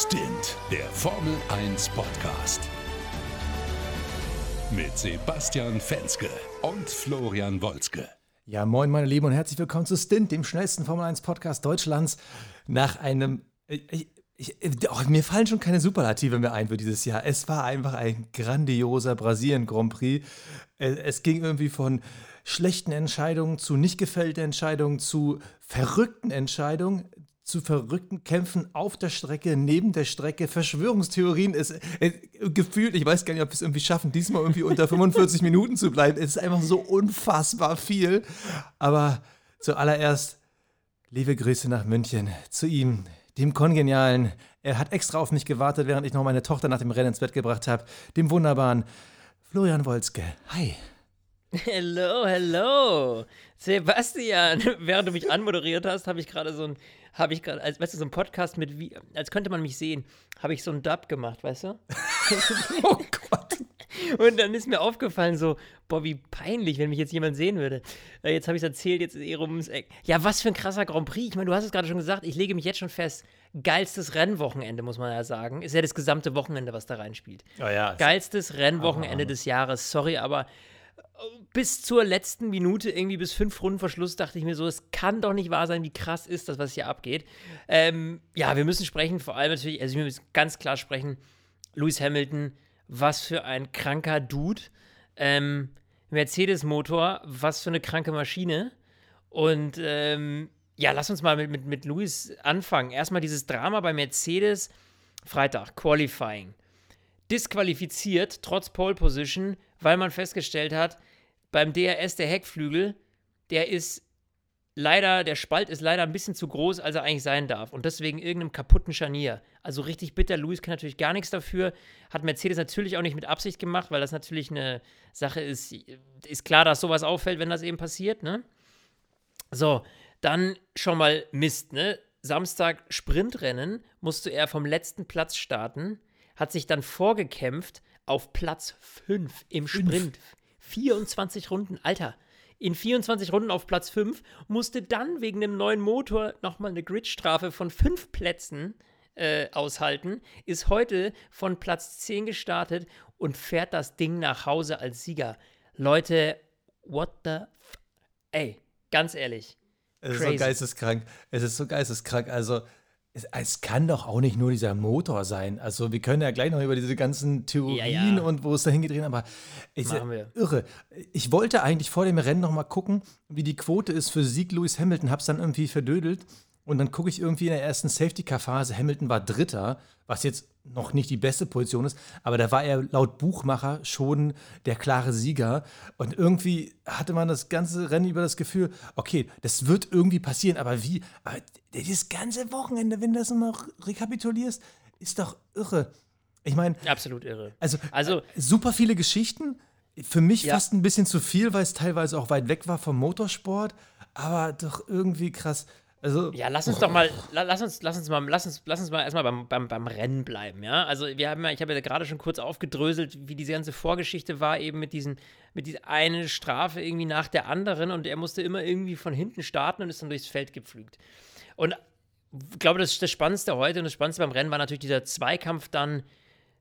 Stint, der Formel 1 Podcast. Mit Sebastian Fenske und Florian Wolzke. Ja, moin, meine Lieben, und herzlich willkommen zu Stint, dem schnellsten Formel 1 Podcast Deutschlands. Nach einem. Ich, ich, oh, mir fallen schon keine Superlative mehr ein für dieses Jahr. Es war einfach ein grandioser Brasilien-Grand Prix. Es ging irgendwie von schlechten Entscheidungen zu nicht gefällten Entscheidungen zu verrückten Entscheidungen zu verrückten Kämpfen auf der Strecke, neben der Strecke, Verschwörungstheorien. Es, es, gefühlt, ich weiß gar nicht, ob wir es irgendwie schaffen, diesmal irgendwie unter 45 Minuten zu bleiben. Es ist einfach so unfassbar viel. Aber zuallererst, liebe Grüße nach München zu ihm, dem Kongenialen. Er hat extra auf mich gewartet, während ich noch meine Tochter nach dem Rennen ins Bett gebracht habe. Dem wunderbaren Florian Wolzke. Hi. Hello, hello. Sebastian, während du mich anmoderiert hast, habe ich gerade so ein habe ich gerade, als weißt du, so ein Podcast mit wie, als könnte man mich sehen, habe ich so einen Dub gemacht, weißt du? oh Gott. Und dann ist mir aufgefallen, so, boah, wie peinlich, wenn mich jetzt jemand sehen würde. Äh, jetzt habe ich es erzählt, jetzt ist eh rum ums Eck. Ja, was für ein krasser Grand Prix. Ich meine, du hast es gerade schon gesagt, ich lege mich jetzt schon fest. Geilstes Rennwochenende, muss man ja sagen. Ist ja das gesamte Wochenende, was da reinspielt. Oh ja. Geilstes Rennwochenende des Jahres. Sorry, aber bis zur letzten Minute, irgendwie bis fünf Runden vor Schluss, dachte ich mir so, es kann doch nicht wahr sein, wie krass ist das, was hier abgeht. Ähm, ja, wir müssen sprechen, vor allem natürlich, also wir müssen ganz klar sprechen, Lewis Hamilton, was für ein kranker Dude. Ähm, Mercedes-Motor, was für eine kranke Maschine. Und ähm, ja, lass uns mal mit, mit, mit Lewis anfangen. Erstmal dieses Drama bei Mercedes, Freitag, Qualifying. Disqualifiziert, trotz Pole Position, weil man festgestellt hat, beim DRS der Heckflügel, der ist leider, der Spalt ist leider ein bisschen zu groß, als er eigentlich sein darf. Und deswegen irgendeinem kaputten Scharnier. Also richtig bitter. Lewis kann natürlich gar nichts dafür. Hat Mercedes natürlich auch nicht mit Absicht gemacht, weil das natürlich eine Sache ist. Ist klar, dass sowas auffällt, wenn das eben passiert, ne? So, dann schon mal Mist, ne? Samstag Sprintrennen musste er vom letzten Platz starten, hat sich dann vorgekämpft auf Platz 5 im Sprint. 24 Runden, Alter. In 24 Runden auf Platz 5 musste dann wegen dem neuen Motor nochmal eine Gridstrafe von 5 Plätzen äh, aushalten, ist heute von Platz 10 gestartet und fährt das Ding nach Hause als Sieger. Leute, what the f Ey, ganz ehrlich. Es ist so geisteskrank. Es ist so geisteskrank. Also, es, es, kann doch auch nicht nur dieser Motor sein. Also wir können ja gleich noch über diese ganzen Theorien ja, ja. und wo es dahin gedreht, aber ich, irre. Ich wollte eigentlich vor dem Rennen noch mal gucken, wie die Quote ist für Sieg Lewis Hamilton, hab's dann irgendwie verdödelt und dann gucke ich irgendwie in der ersten Safety-Car-Phase, Hamilton war Dritter, was jetzt noch nicht die beste Position ist, aber da war er laut Buchmacher schon der klare Sieger. Und irgendwie hatte man das ganze Rennen über das Gefühl, okay, das wird irgendwie passieren, aber wie? Aber das ganze Wochenende, wenn du das nochmal rekapitulierst, ist doch irre. Ich meine. Absolut irre. Also, also super viele Geschichten. Für mich ja. fast ein bisschen zu viel, weil es teilweise auch weit weg war vom Motorsport, aber doch irgendwie krass. Also, ja, lass uns doch mal, lass uns, lass uns mal, lass uns, lass uns mal erstmal beim, beim, beim Rennen bleiben, ja. Also wir haben ja, ich habe ja gerade schon kurz aufgedröselt, wie diese ganze Vorgeschichte war, eben mit diesen, mit dieser eine Strafe irgendwie nach der anderen und er musste immer irgendwie von hinten starten und ist dann durchs Feld gepflügt. Und ich glaube, das, das Spannendste heute und das Spannendste beim Rennen war natürlich dieser Zweikampf dann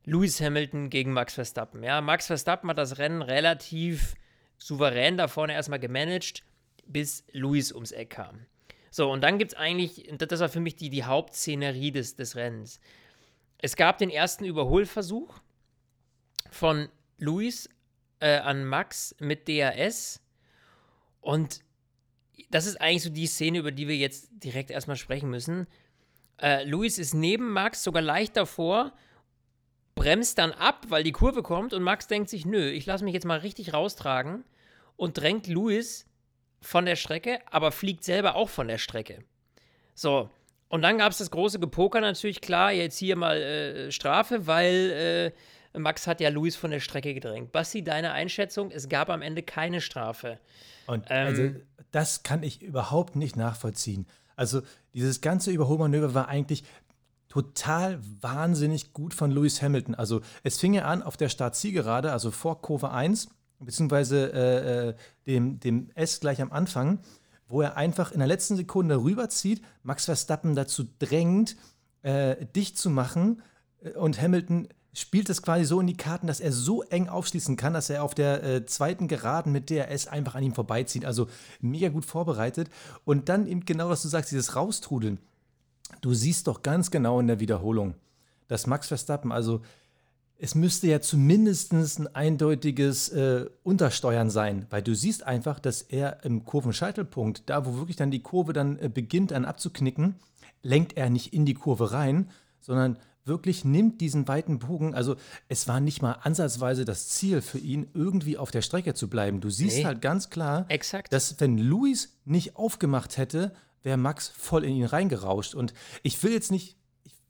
Lewis Hamilton gegen Max Verstappen. Ja, Max Verstappen hat das Rennen relativ souverän da vorne erstmal gemanagt, bis Lewis ums Eck kam. So, und dann gibt es eigentlich, das war für mich die, die Hauptszenerie des, des Rennens. Es gab den ersten Überholversuch von Luis äh, an Max mit DRS. Und das ist eigentlich so die Szene, über die wir jetzt direkt erstmal sprechen müssen. Äh, Luis ist neben Max sogar leicht davor, bremst dann ab, weil die Kurve kommt und Max denkt sich, nö, ich lasse mich jetzt mal richtig raustragen und drängt Luis von der Strecke, aber fliegt selber auch von der Strecke. So, und dann gab es das große Gepoker natürlich, klar, jetzt hier mal äh, Strafe, weil äh, Max hat ja Luis von der Strecke gedrängt. Basti, deine Einschätzung, es gab am Ende keine Strafe. Und ähm, also, das kann ich überhaupt nicht nachvollziehen. Also, dieses ganze Überholmanöver war eigentlich total wahnsinnig gut von Lewis Hamilton. Also, es fing ja an auf der Start-Zielgerade, also vor Kurve 1 beziehungsweise äh, äh, dem, dem S gleich am Anfang, wo er einfach in der letzten Sekunde rüberzieht, Max Verstappen dazu drängt, äh, dicht zu machen. Äh, und Hamilton spielt es quasi so in die Karten, dass er so eng aufschließen kann, dass er auf der äh, zweiten Geraden mit DRS einfach an ihm vorbeizieht. Also mega gut vorbereitet. Und dann eben genau, was du sagst, dieses Raustrudeln. Du siehst doch ganz genau in der Wiederholung, dass Max Verstappen, also es müsste ja zumindest ein eindeutiges äh, Untersteuern sein, weil du siehst einfach, dass er im Kurvenscheitelpunkt, da wo wirklich dann die Kurve dann äh, beginnt an abzuknicken, lenkt er nicht in die Kurve rein, sondern wirklich nimmt diesen weiten Bogen. Also es war nicht mal ansatzweise das Ziel für ihn, irgendwie auf der Strecke zu bleiben. Du siehst nee. halt ganz klar, Exakt. dass wenn Luis nicht aufgemacht hätte, wäre Max voll in ihn reingerauscht. Und ich will jetzt nicht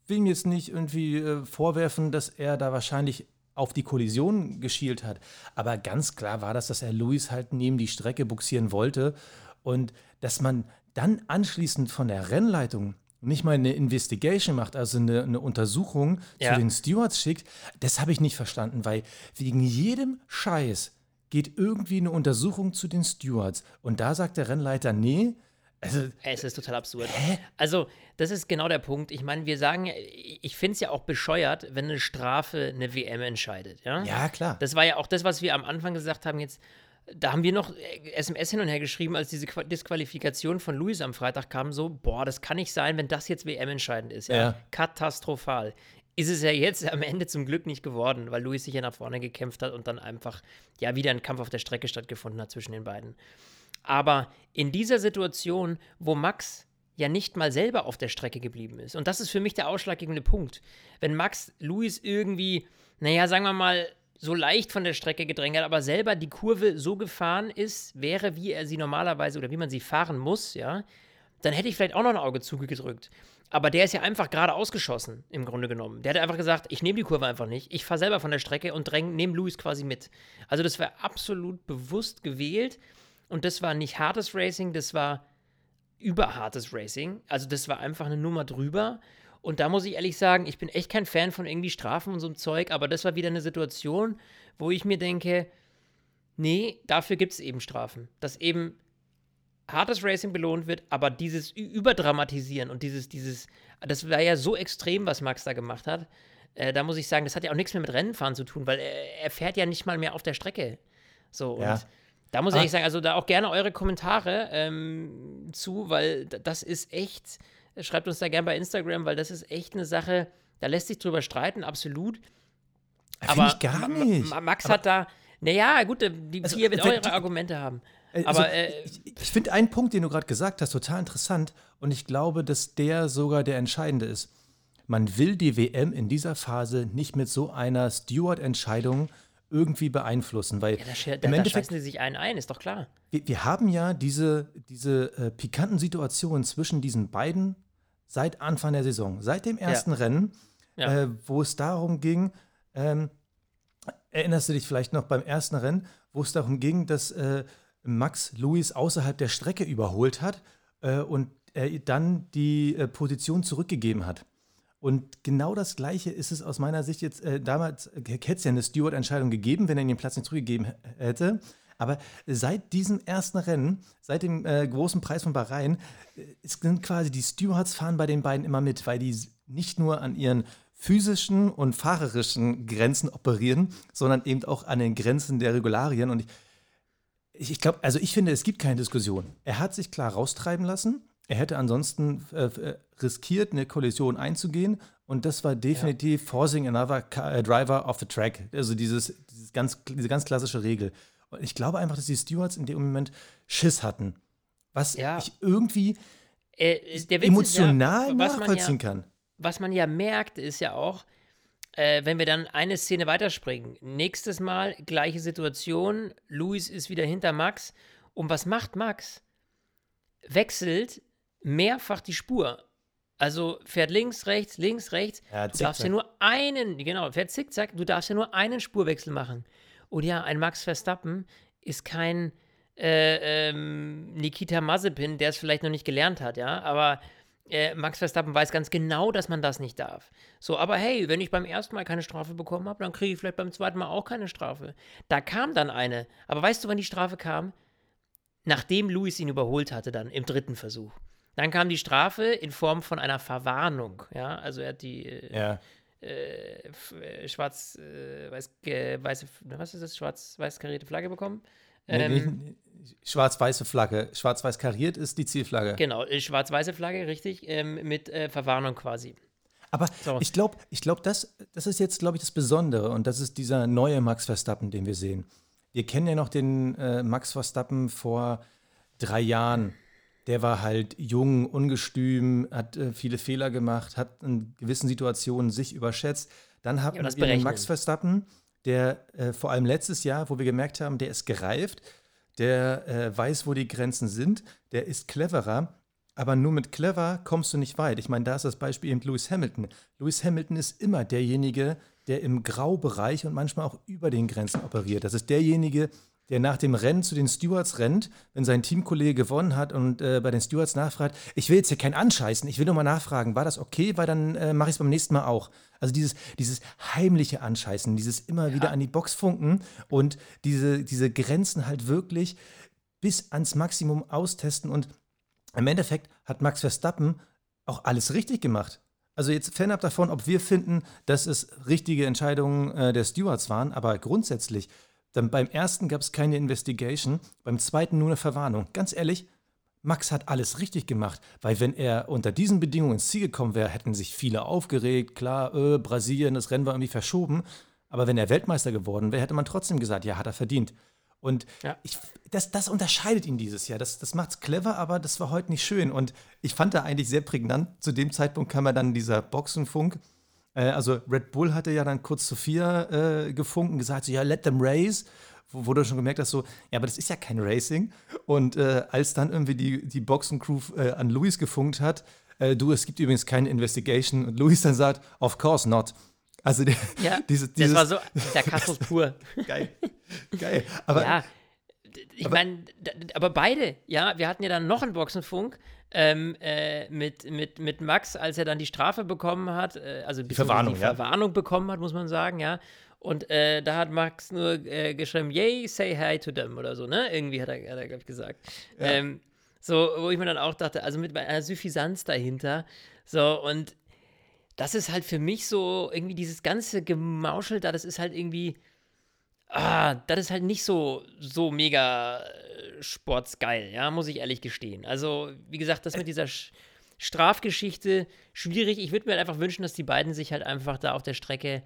will ihm jetzt nicht irgendwie äh, vorwerfen, dass er da wahrscheinlich auf die Kollision geschielt hat. Aber ganz klar war das, dass er Luis halt neben die Strecke buxieren wollte und dass man dann anschließend von der Rennleitung nicht mal eine Investigation macht, also eine, eine Untersuchung ja. zu den Stewards schickt, das habe ich nicht verstanden, weil wegen jedem Scheiß geht irgendwie eine Untersuchung zu den Stewards. Und da sagt der Rennleiter, nee, also, es ist total absurd. Hä? Also, das ist genau der Punkt. Ich meine, wir sagen, ich finde es ja auch bescheuert, wenn eine Strafe eine WM entscheidet. Ja? ja, klar. Das war ja auch das, was wir am Anfang gesagt haben. Jetzt, da haben wir noch SMS hin und her geschrieben, als diese Disqualifikation von Luis am Freitag kam, so, boah, das kann nicht sein, wenn das jetzt WM entscheidend ist. Ja? ja. Katastrophal. Ist es ja jetzt am Ende zum Glück nicht geworden, weil Luis sich ja nach vorne gekämpft hat und dann einfach ja wieder ein Kampf auf der Strecke stattgefunden hat zwischen den beiden. Aber in dieser Situation, wo Max ja nicht mal selber auf der Strecke geblieben ist, und das ist für mich der ausschlaggebende Punkt, wenn Max Luis irgendwie, naja, sagen wir mal, so leicht von der Strecke gedrängt hat, aber selber die Kurve so gefahren ist, wäre, wie er sie normalerweise oder wie man sie fahren muss, ja, dann hätte ich vielleicht auch noch ein Auge zugedrückt. Aber der ist ja einfach gerade ausgeschossen, im Grunde genommen. Der hat einfach gesagt, ich nehme die Kurve einfach nicht. Ich fahre selber von der Strecke und nehme Luis quasi mit. Also das wäre absolut bewusst gewählt. Und das war nicht hartes Racing, das war überhartes Racing. Also das war einfach eine Nummer drüber. Und da muss ich ehrlich sagen, ich bin echt kein Fan von irgendwie Strafen und so einem Zeug, aber das war wieder eine Situation, wo ich mir denke, nee, dafür gibt es eben Strafen. Dass eben hartes Racing belohnt wird, aber dieses Überdramatisieren und dieses, dieses, das war ja so extrem, was Max da gemacht hat. Äh, da muss ich sagen, das hat ja auch nichts mehr mit Rennenfahren zu tun, weil er, er fährt ja nicht mal mehr auf der Strecke. So, ja. Da muss ich ah. sagen, also da auch gerne eure Kommentare ähm, zu, weil das ist echt, schreibt uns da gerne bei Instagram, weil das ist echt eine Sache, da lässt sich drüber streiten, absolut. Aber ich gar nicht. Max aber hat da, naja, gut, die also, vier wird auch ihre Argumente haben. Äh, also, aber äh, ich, ich finde einen Punkt, den du gerade gesagt hast, total interessant und ich glaube, dass der sogar der entscheidende ist. Man will die WM in dieser Phase nicht mit so einer Steward-Entscheidung irgendwie beeinflussen. Weil ja, da, da, im Endeffekt, sie sich einen ein, ist doch klar. Wir, wir haben ja diese, diese äh, pikanten Situationen zwischen diesen beiden seit Anfang der Saison, seit dem ersten ja. Rennen, ja. Äh, wo es darum ging, ähm, erinnerst du dich vielleicht noch beim ersten Rennen, wo es darum ging, dass äh, Max Lewis außerhalb der Strecke überholt hat äh, und er dann die äh, Position zurückgegeben hat. Und genau das Gleiche ist es aus meiner Sicht jetzt. Äh, damals hätte es ja eine Steward-Entscheidung gegeben, wenn er ihm den Platz nicht zurückgegeben hätte. Aber seit diesem ersten Rennen, seit dem äh, großen Preis von Bahrain, äh, sind quasi die Stewards fahren bei den beiden immer mit, weil die nicht nur an ihren physischen und fahrerischen Grenzen operieren, sondern eben auch an den Grenzen der Regularien. Und ich, ich glaube, also ich finde, es gibt keine Diskussion. Er hat sich klar raustreiben lassen. Er hätte ansonsten äh, äh, riskiert, eine Kollision einzugehen. Und das war definitiv ja. forcing another äh, driver off the track. Also dieses, dieses ganz, diese ganz klassische Regel. Und ich glaube einfach, dass die Stewards in dem Moment Schiss hatten. Was ja. ich irgendwie äh, emotional ja, nachvollziehen kann. Was man ja merkt, ist ja auch, äh, wenn wir dann eine Szene weiterspringen. Nächstes Mal gleiche Situation. Luis ist wieder hinter Max. Und was macht Max? Wechselt mehrfach die Spur. Also fährt links, rechts, links, rechts. Ja, du darfst ja nur einen, genau, fährt zickzack, du darfst ja nur einen Spurwechsel machen. Und ja, ein Max Verstappen ist kein äh, ähm, Nikita Mazepin, der es vielleicht noch nicht gelernt hat, ja, aber äh, Max Verstappen weiß ganz genau, dass man das nicht darf. So, aber hey, wenn ich beim ersten Mal keine Strafe bekommen habe, dann kriege ich vielleicht beim zweiten Mal auch keine Strafe. Da kam dann eine. Aber weißt du, wann die Strafe kam? Nachdem Luis ihn überholt hatte, dann im dritten Versuch. Dann kam die Strafe in Form von einer Verwarnung. Ja, also er hat die äh, Ja. äh, äh, schwarz, äh, weiß, äh, weiße, was ist das, schwarz-weiß karierte Flagge bekommen. Ähm, Schwarz-weiße Flagge. Schwarz-weiß kariert ist die Zielflagge. Genau, äh, schwarz-weiße Flagge, richtig, ähm, mit äh, Verwarnung quasi. Aber So. ich glaube, ich glaub, das, das ist jetzt, glaube ich, das Besondere und das ist dieser neue Max Verstappen, den wir sehen. Wir kennen ja noch den äh, Max Verstappen vor drei Jahren. Der war halt jung, ungestüm, hat äh, viele Fehler gemacht, hat in gewissen Situationen sich überschätzt. Dann hatten und das wir den. Max Verstappen, der äh, vor allem letztes Jahr, wo wir gemerkt haben, der ist gereift, der äh, weiß, wo die Grenzen sind, der ist cleverer. Aber nur mit clever kommst du nicht weit. Ich meine, da ist das Beispiel eben Lewis Hamilton. Lewis Hamilton ist immer derjenige, der im Graubereich und manchmal auch über den Grenzen operiert. Das ist derjenige, der nach dem Rennen zu den Stewards rennt, wenn sein Teamkollege gewonnen hat und äh, bei den Stewards nachfragt, ich will jetzt hier keinen anscheißen, ich will nur mal nachfragen, war das okay, weil dann äh, mache ich es beim nächsten Mal auch. Also dieses, dieses heimliche Anscheißen, dieses immer wieder an die Box funken und diese, diese Grenzen halt wirklich bis ans Maximum austesten und im Endeffekt hat Max Verstappen auch alles richtig gemacht. Also jetzt fernab davon, ob wir finden, dass es richtige Entscheidungen äh, der Stewards waren, aber grundsätzlich, dann beim ersten gab es keine Investigation, beim zweiten nur eine Verwarnung. Ganz ehrlich, Max hat alles richtig gemacht, weil wenn er unter diesen Bedingungen ins Ziel gekommen wäre, hätten sich viele aufgeregt. Klar, äh, Brasilien, das Rennen war irgendwie verschoben. Aber wenn er Weltmeister geworden wäre, hätte man trotzdem gesagt, ja, hat er verdient. Und Ja. ich, das, das unterscheidet ihn dieses Jahr. Das, das macht's clever, aber das war heute nicht schön. Und ich fand da eigentlich sehr prägnant. Zu dem Zeitpunkt kam ja dann dieser Boxenfunk. Äh, also Red Bull hatte ja dann kurz zu vier äh, gefunken, gesagt, so, ja, let them race. Wo, wo du schon gemerkt hast, so, ja, aber das ist ja kein Racing. Und äh, als dann irgendwie die, die Boxencrew äh, an Luis gefunkt hat, äh, du, es gibt übrigens keine Investigation. Und Luis dann sagt, of course not. Also der, Ja, diese, das dieses, war so Sarkasmus pur. geil. geil. Aber ja, ich meine, aber beide, ja, wir hatten ja dann noch einen Boxenfunk ähm, äh, mit, mit, mit Max, als er dann die Strafe bekommen hat, äh, also die Verwarnung, die ja. Verwarnung bekommen hat, muss man sagen, ja. Und äh, da hat Max nur äh, geschrieben, yay, say hi to them oder so, ne? Irgendwie hat er, hat er glaube ich, gesagt. Ähm, so, wo ich mir dann auch dachte, also mit einer Suffisanz dahinter. So, und das ist halt für mich so irgendwie dieses ganze Gemauschel da, das ist halt irgendwie, ah, das ist halt nicht so, so mega äh, sportsgeil, ja, muss ich ehrlich gestehen. Also, wie gesagt, das mit dieser Sch Strafgeschichte, schwierig. Ich würde mir halt einfach wünschen, dass die beiden sich halt einfach da auf der Strecke,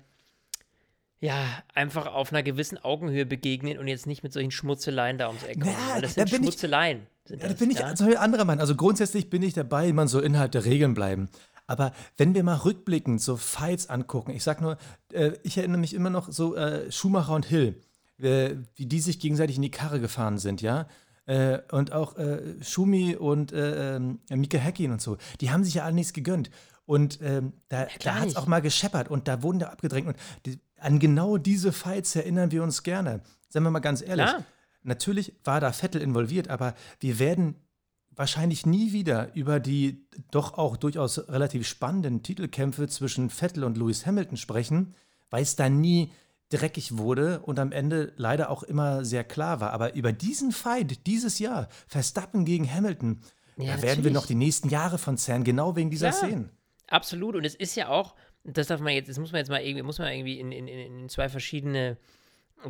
ja, einfach auf einer gewissen Augenhöhe begegnen und jetzt nicht mit solchen Schmutzeleien da ums Eck kommen. Ja, das da sind ich- Schmutzeleien. Ja, das, da bin ich ja? also ein anderer Mann. Also grundsätzlich bin ich dabei, man soll innerhalb der Regeln bleiben. Aber wenn wir mal rückblickend so Fights angucken, ich sag nur, äh, ich erinnere mich immer noch so äh, Schumacher und Hill, äh, wie die sich gegenseitig in die Karre gefahren sind, ja. Äh, und auch äh, Schumi und äh, ähm, Mika Häkkinen und so, die haben sich ja alle nichts gegönnt. Und ähm, da, da klar hat es auch mal gescheppert und da wurden da abgedrängt. Und die, an genau diese Fights erinnern wir uns gerne. Seien wir mal ganz ehrlich. Klar. Natürlich war da Vettel involviert, aber wir werden wahrscheinlich nie wieder über die doch auch durchaus relativ spannenden Titelkämpfe zwischen Vettel und Lewis Hamilton sprechen, weil es da nie dreckig wurde und am Ende leider auch immer sehr klar war. Aber über diesen Fight dieses Jahr, Verstappen gegen Hamilton, Ja, da werden wir noch die nächsten Jahre von zerren, genau wegen dieser Klar. Szenen. Absolut. Und es ist ja auch, das darf man jetzt, das muss man jetzt mal irgendwie, muss man irgendwie in, in, in zwei verschiedene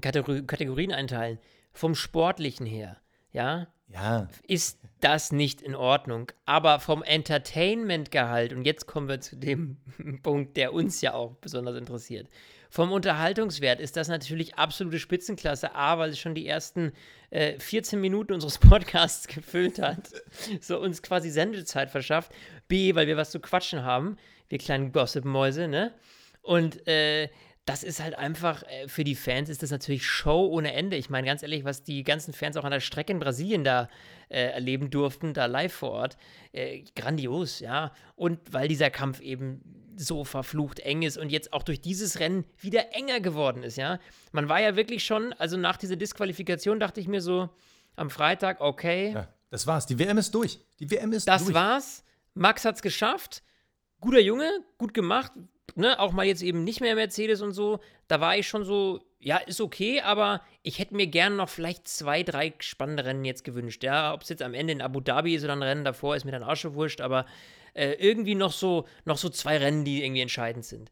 Kategor Kategorien einteilen. Vom Sportlichen her, ja, Ja, ist das nicht in Ordnung. Aber vom Entertainment-Gehalt, und jetzt kommen wir zu dem Punkt, der uns ja auch besonders interessiert. Vom Unterhaltungswert ist das natürlich absolute Spitzenklasse. A, weil es schon die ersten äh, 14 Minuten unseres Podcasts gefüllt hat. So uns quasi Sendezeit verschafft. B, weil wir was zu quatschen haben. Wir kleinen Gossip-Mäuse, ne? Und äh, das ist halt einfach, äh, für die Fans ist das natürlich Show ohne Ende. Ich meine, ganz ehrlich, was die ganzen Fans auch an der Strecke in Brasilien da äh, erleben durften, da live vor Ort, äh, grandios, ja. Und weil dieser Kampf eben so verflucht eng ist und jetzt auch durch dieses Rennen wieder enger geworden ist, ja. Man war ja wirklich schon, also nach dieser Disqualifikation dachte ich mir so, am Freitag, okay, ja, das war's. Die WM ist durch. Die WM ist das durch. war's. Max hat's geschafft. Guter Junge, gut gemacht. Ne, auch mal jetzt eben nicht mehr Mercedes und so. Da war ich schon so, ja, ist okay, aber ich hätte mir gern noch vielleicht zwei, drei spannende Rennen jetzt gewünscht. Ja, ob es jetzt am Ende in Abu Dhabi ist oder ein Rennen davor, ist mir dann auch schon wurscht, aber äh, irgendwie noch so, noch so zwei Rennen, die irgendwie entscheidend sind.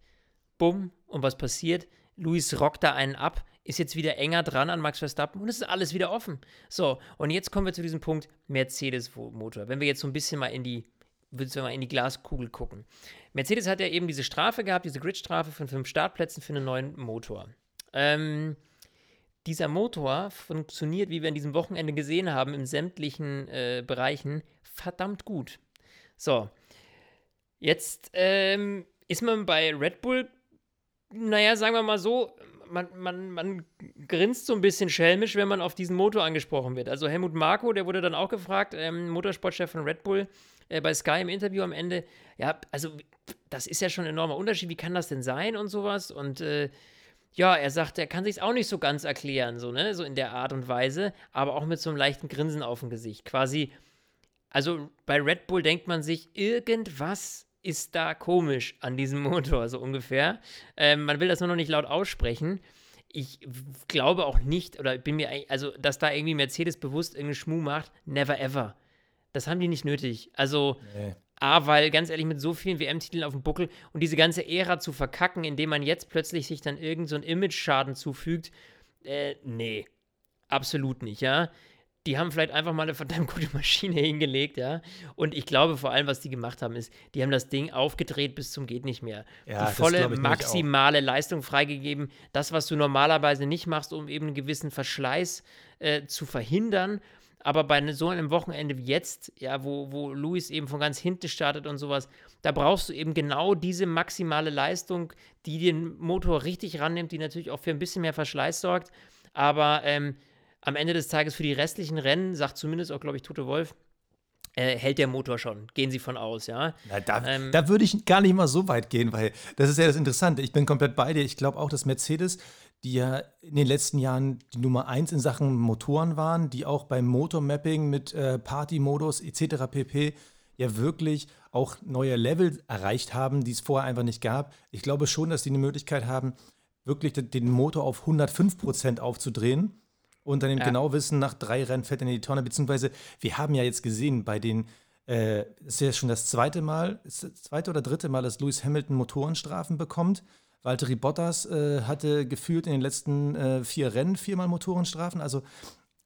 Bumm, und was passiert? Luis rockt da einen ab, ist jetzt wieder enger dran an Max Verstappen und es ist alles wieder offen. So, und jetzt kommen wir zu diesem Punkt Mercedes-Motor. Wenn wir jetzt so ein bisschen mal in die, würdest du mal in die Glaskugel gucken. Mercedes hat ja eben diese Strafe gehabt, diese Gridstrafe von fünf Startplätzen für einen neuen Motor. Ähm, dieser Motor funktioniert, wie wir an diesem Wochenende gesehen haben, in sämtlichen äh, Bereichen verdammt gut. So, jetzt ähm, ist man bei Red Bull, naja, sagen wir mal so, man, man, man grinst so ein bisschen schelmisch, wenn man auf diesen Motor angesprochen wird. Also Helmut Marko, der wurde dann auch gefragt, ähm, Motorsportchef von Red Bull, äh, bei Sky im Interview am Ende, ja, also das ist ja schon ein enormer Unterschied, wie kann das denn sein und sowas und äh, ja, er sagt, er kann sich auch nicht so ganz erklären, so, ne, so in der Art und Weise, aber auch mit so einem leichten Grinsen auf dem Gesicht. Quasi, also bei Red Bull denkt man sich, irgendwas ist da komisch an diesem Motor, so ungefähr. Ähm, man will das nur noch nicht laut aussprechen. Ich glaube auch nicht, oder bin mir, also, dass da irgendwie Mercedes bewusst irgendeinen Schmuh macht, never ever. Das haben die nicht nötig. Also, nee. A, weil ganz ehrlich, mit so vielen WM-Titeln auf dem Buckel und diese ganze Ära zu verkacken, indem man jetzt plötzlich sich dann irgendeinen so Image-Schaden zufügt, äh, nee. Absolut nicht, ja. Die haben vielleicht einfach mal eine verdammt gute Maschine hingelegt, ja. Und ich glaube vor allem, was die gemacht haben, ist, die haben das Ding aufgedreht bis zum geht nicht mehr. Ja, die volle maximale Leistung freigegeben. Das, was du normalerweise nicht machst, um eben einen gewissen Verschleiß äh, zu verhindern aber bei so einem Wochenende wie jetzt, ja, wo, wo Luis eben von ganz hinten startet und sowas, da brauchst du eben genau diese maximale Leistung, die den Motor richtig rannimmt, die natürlich auch für ein bisschen mehr Verschleiß sorgt. Aber ähm, am Ende des Tages für die restlichen Rennen, sagt zumindest auch, glaube ich, Tote Wolf, äh, hält der Motor schon. Gehen Sie von aus, ja. Na, da, ähm, da würde ich gar nicht mal so weit gehen, weil das ist ja das Interessante. Ich bin komplett bei dir. Ich glaube auch, dass Mercedes die ja in den letzten Jahren die Nummer eins in Sachen Motoren waren, die auch beim Motormapping mit äh, Party-Modus etc. pp. ja wirklich auch neue Level erreicht haben, die es vorher einfach nicht gab. Ich glaube schon, dass die eine Möglichkeit haben, wirklich den Motor auf 105 Prozent aufzudrehen und dann eben ja. genau wissen, nach drei Rennen er in die Tonne. Beziehungsweise, wir haben ja jetzt gesehen, bei den, äh, ist ja schon das zweite Mal, das zweite oder dritte Mal, dass Lewis Hamilton Motorenstrafen bekommt. Valtteri Bottas äh, hatte gefühlt in den letzten äh, vier Rennen viermal Motorenstrafen. Also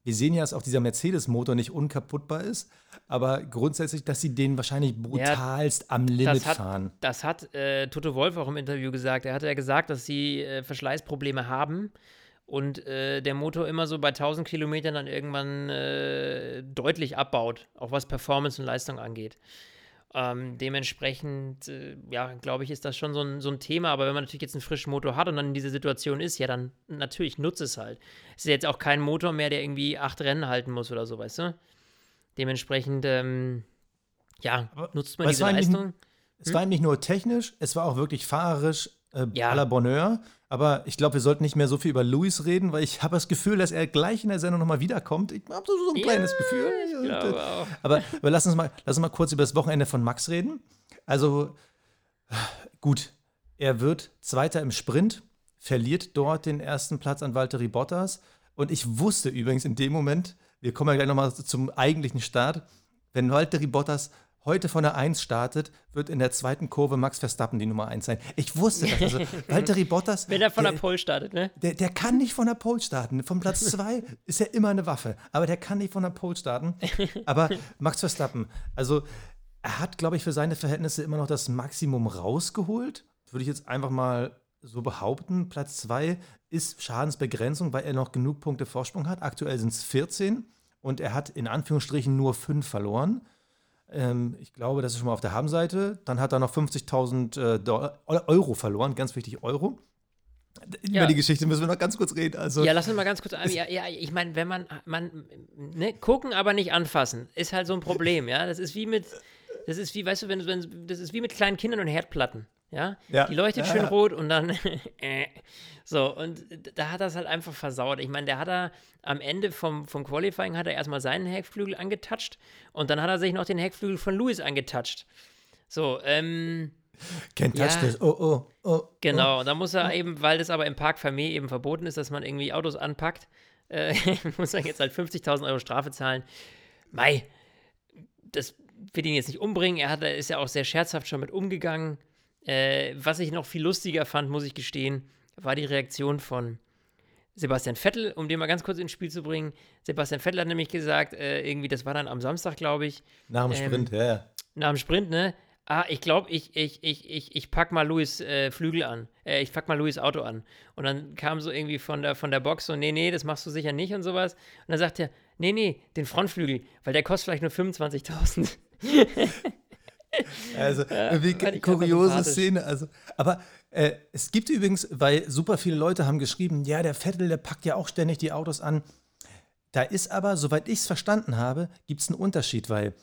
wir sehen ja, dass auch dieser Mercedes-Motor nicht unkaputtbar ist, aber grundsätzlich, dass sie den wahrscheinlich brutalst ja, am Limit das hat, fahren. Das hat äh, Toto Wolf auch im Interview gesagt. Er hatte ja gesagt, dass sie äh, Verschleißprobleme haben und äh, der Motor immer so bei 1000 Kilometern dann irgendwann äh, deutlich abbaut, auch was Performance und Leistung angeht. Ähm, dementsprechend, äh, ja, glaube ich, ist das schon so ein, so ein Thema. Aber wenn man natürlich jetzt einen frischen Motor hat und dann in dieser Situation ist, ja, dann natürlich nutze es halt. Es ist jetzt auch kein Motor mehr, der irgendwie acht Rennen halten muss oder so, weißt du? Dementsprechend, ähm, ja, Aber nutzt man diese Leistung. Nicht, es war hm? nicht nur technisch, es war auch wirklich fahrerisch äh, ja. à la Bonheur. Aber ich glaube, wir sollten nicht mehr so viel über Luis reden, weil ich habe das Gefühl, dass er gleich in der Sendung nochmal wiederkommt. Ich habe so, ein kleines ja, Gefühl. Glaube auch. Aber, aber lass, uns mal, lass uns mal kurz über das Wochenende von Max reden. Also, gut, er wird Zweiter im Sprint, verliert dort den ersten Platz an Valtteri Bottas. Und ich wusste übrigens in dem Moment, wir kommen ja gleich nochmal zum eigentlichen Start, wenn Valtteri Bottas heute von der 1 startet, wird in der zweiten Kurve Max Verstappen die Nummer 1 sein. Ich wusste das. Also Valtteri Bottas. Wenn er von der, der Pole startet, ne? Der, der kann nicht von der Pole starten. Vom Platz 2 ist er immer eine Waffe. Aber der kann nicht von der Pole starten. Aber Max Verstappen, also er hat, glaube ich, für seine Verhältnisse immer noch das Maximum rausgeholt. Würde ich jetzt einfach mal so behaupten. Platz 2 ist Schadensbegrenzung, weil er noch genug Punkte Vorsprung hat. Aktuell sind es 14 und er hat in Anführungsstrichen nur 5 verloren. Ähm, ich glaube, das ist schon mal auf der Habenseite. Dann hat er noch 50.000 äh, Euro verloren, ganz wichtig Euro. Über ja. die Geschichte müssen wir noch ganz kurz reden. Also, ja, lass uns mal ganz kurz. Ja, ja, ich meine, wenn man, man ne, gucken, aber nicht anfassen, ist halt so ein Problem. Ja, das ist wie mit, das ist wie, weißt du, wenn, wenn das ist wie mit kleinen Kindern und Herdplatten. Ja, ja. die leuchtet ja, schön rot und dann äh, so und da hat er es halt einfach versaut. Ich meine, der hat er am Ende vom, vom Qualifying hat er erstmal seinen Heckflügel angetatscht und dann hat er sich noch den Heckflügel von Lewis angetatscht. So, ähm, Can't touch Ja. this. Oh, oh, oh. Genau, da muss er eben, weil das aber im Park Vermeer eben verboten ist, dass man irgendwie Autos anpackt, äh, muss er jetzt halt 50.000 Euro Strafe zahlen. Mai, das will ihn jetzt nicht umbringen. Er hat, er ist ja auch sehr scherzhaft schon mit umgegangen. Äh, was ich noch viel lustiger fand, muss ich gestehen, war die Reaktion von Sebastian Vettel, um den mal ganz kurz ins Spiel zu bringen. Sebastian Vettel hat nämlich gesagt, äh, irgendwie, das war dann am Samstag, glaube ich, Nach dem Ähm, Sprint, ja, ja. nach dem Sprint, ne? Ah, ich glaube, ich, ich, ich, ich, ich pack mal Louis äh, Flügel an. Äh, ich pack mal Louis Auto an. Und dann kam so irgendwie von der, von der Box so, nee, nee, das machst du sicher nicht und sowas. Und dann sagt er, nee, nee, den Frontflügel, weil der kostet vielleicht nur 25.000. Also, ich einfach kuriose. Szene. Also, aber äh, es gibt übrigens, weil super viele Leute haben geschrieben, ja, der Vettel, der packt ja auch ständig die Autos an. Da ist aber, soweit ich es verstanden habe, gibt es einen Unterschied, weil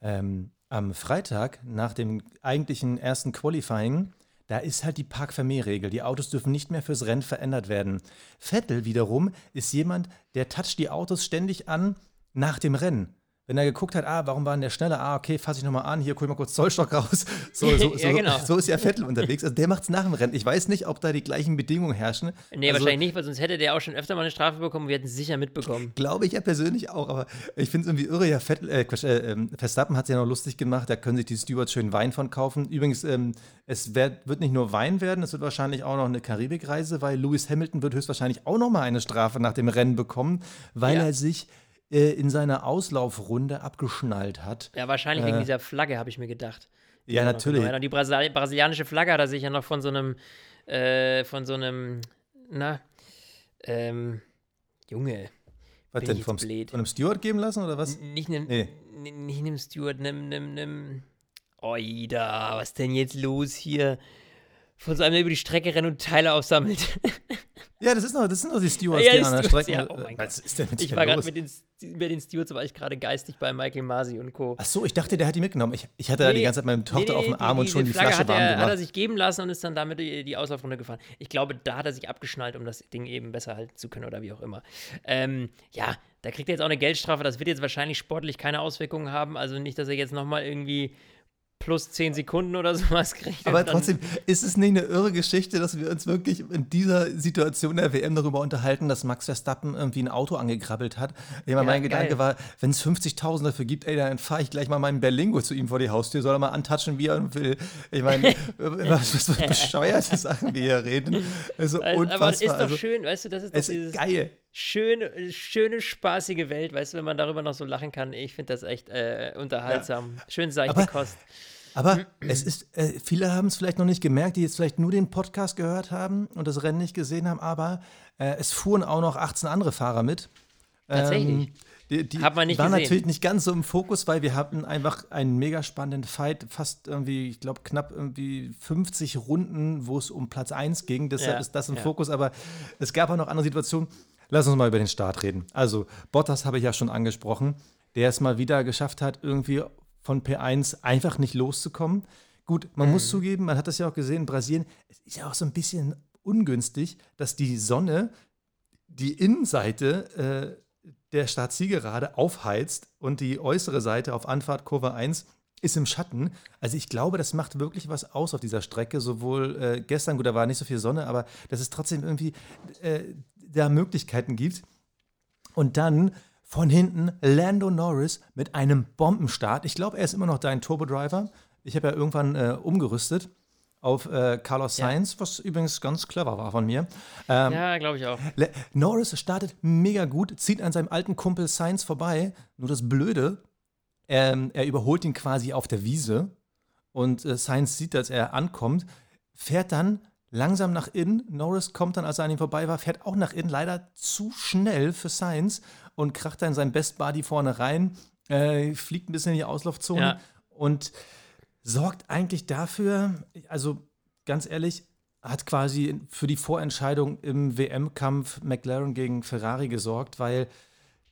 ähm, am Freitag nach dem eigentlichen ersten Qualifying, da ist halt die Park-Vermehr-Regel. Die Autos dürfen nicht mehr fürs Rennen verändert werden. Vettel wiederum ist jemand, der toucht die Autos ständig an nach dem Rennen. Wenn er geguckt hat, ah, warum war denn der schneller? Ah, okay, fasse ich nochmal an, hier guck ich mal kurz Zollstock raus. So, so, so, Ja, genau. so ist ja Vettel unterwegs. Also der macht es nach dem Rennen. Ich weiß nicht, ob da die gleichen Bedingungen herrschen. Nee, also, wahrscheinlich nicht, weil sonst hätte der auch schon öfter mal eine Strafe bekommen. Wir hätten es sicher mitbekommen. Glaube ich ja persönlich auch, aber ich finde es irgendwie irre. Ja, Vettel, äh, äh, ähm, Verstappen hat es ja noch lustig gemacht, da können sich die Stewards schön Wein von kaufen. Übrigens, ähm, es werd, wird nicht nur Wein werden, es wird wahrscheinlich auch noch eine Karibikreise, weil Lewis Hamilton wird höchstwahrscheinlich auch noch mal eine Strafe nach dem Rennen bekommen, weil Ja. er sich äh, in seiner Auslaufrunde abgeschnallt hat. Ja, wahrscheinlich wegen dieser Flagge, habe ich mir gedacht. Äh. Ja, natürlich. genau. Die Brasil brasilianische Flagge hat er sich ja noch von so einem, äh, von so einem, na, ähm, Was Junge, ich denn? Vom, blöd. von einem Steward geben lassen oder was? nicht nem, Nee. n- nicht nem Steward, nem, nem, nem, Oida, was denn jetzt los hier? Von so einem, der über die Strecke rennt und Teile aufsammelt. Ja, das, ist noch, das sind noch die Stewards, Ja, die die an der Stewards, Strecke. ja, oh was ist denn mit Ich war gerade mit den, mit den Stewards, war ich gerade geistig bei Michael Masi und Co. Ach so, ich dachte, der hat die mitgenommen. Ich, ich hatte da die Nee, ganze Zeit meine Tochter nee, auf dem nee, Arm und schon die, Flagge Flasche warm er, gemacht. hat er sich geben lassen und ist dann damit die, die Auslaufrunde gefahren. Ich glaube, da hat er sich abgeschnallt, um das Ding eben besser halten zu können oder wie auch immer. Ähm, ja, da kriegt er jetzt auch eine Geldstrafe. Das wird jetzt wahrscheinlich sportlich keine Auswirkungen haben. Also nicht, dass er jetzt nochmal irgendwie plus 10 Sekunden oder sowas kriegt. Aber trotzdem, ist es nicht eine irre Geschichte, dass wir uns wirklich in dieser Situation der WM darüber unterhalten, dass Max Verstappen irgendwie ein Auto angekrabbelt hat? Ich meine, Ja, mein geil. Gedanke war, wenn es 50.000 dafür gibt, ey, dann fahre ich gleich mal meinen Berlingo zu ihm vor die Haustür, soll er mal antatschen, wie er will. Ich meine, was, was für bescheuerte Sachen wir hier reden. Also Also, unfassbar. aber es ist doch also, schön, weißt du, das ist doch es dieses geil. schöne, schöne, spaßige Welt, weißt du, wenn man darüber noch so lachen kann. Ich finde das echt äh, unterhaltsam. Schön seichte Aber- Kost. Aber es ist, äh, viele haben es vielleicht noch nicht gemerkt, die jetzt vielleicht nur den Podcast gehört haben und das Rennen nicht gesehen haben, aber äh, es fuhren auch noch 18 andere Fahrer mit. Tatsächlich? Ähm, die, die Hat man nicht waren gesehen. natürlich nicht ganz so im Fokus, weil wir hatten einfach einen mega spannenden Fight, fast irgendwie, ich glaube, knapp irgendwie 50 Runden, wo es um Platz 1 ging. Deshalb Ja, ist das im ja. Fokus, aber es gab auch noch andere Situationen. Lass uns mal über den Start reden. Also, Bottas habe ich ja schon angesprochen, der es mal wieder geschafft hat, irgendwie von P1 einfach nicht loszukommen. Gut, man muss zugeben, man hat das ja auch gesehen in Brasilien, es ist ja auch so ein bisschen ungünstig, dass die Sonne die Innenseite äh, der Startzielgerade aufheizt und die äußere Seite auf Anfahrt Kurve 1 ist im Schatten. Also ich glaube, das macht wirklich was aus auf dieser Strecke. Sowohl äh, gestern, gut, da war nicht so viel Sonne, aber dass es trotzdem irgendwie äh, da Möglichkeiten gibt. Und dann von hinten Lando Norris mit einem Bombenstart. Ich glaube, er ist immer noch dein Turbo-Driver. Ich habe ja irgendwann äh, umgerüstet auf äh, Carlos Ja. Sainz, was übrigens ganz clever war von mir. Ähm, Ja, glaube ich auch. Le Norris startet mega gut, zieht an seinem alten Kumpel Sainz vorbei. Nur das Blöde, ähm, er überholt ihn quasi auf der Wiese und äh, Sainz sieht, dass er ankommt, fährt dann langsam nach innen. Norris kommt dann, als er an ihm vorbei war, fährt auch nach innen, leider zu schnell für Sainz und kracht dann sein Best Buddy vorne rein, äh, fliegt ein bisschen in die Auslaufzone Ja. und sorgt eigentlich dafür, also ganz ehrlich, hat quasi für die Vorentscheidung im WM-Kampf McLaren gegen Ferrari gesorgt, weil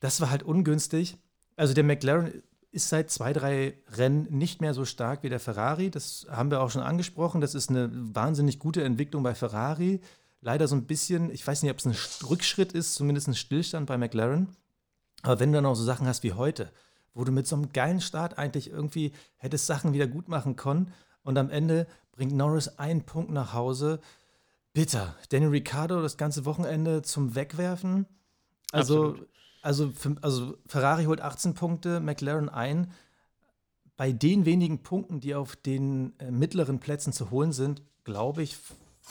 das war halt ungünstig. Also der McLaren ist seit zwei, drei Rennen nicht mehr so stark wie der Ferrari. Das haben wir auch schon angesprochen. Das ist eine wahnsinnig gute Entwicklung bei Ferrari. Leider so ein bisschen, ich weiß nicht, ob es ein Rückschritt ist, zumindest ein Stillstand bei McLaren. Aber wenn du dann auch so Sachen hast wie heute, wo du mit so einem geilen Start eigentlich irgendwie hättest Sachen wieder gut machen können und am Ende bringt Norris einen Punkt nach Hause. Bitter. Danny Ricciardo das ganze Wochenende zum Wegwerfen. Also, also, also Ferrari holt 18 Punkte, McLaren ein. Bei den wenigen Punkten, die auf den äh, mittleren Plätzen zu holen sind, glaube ich,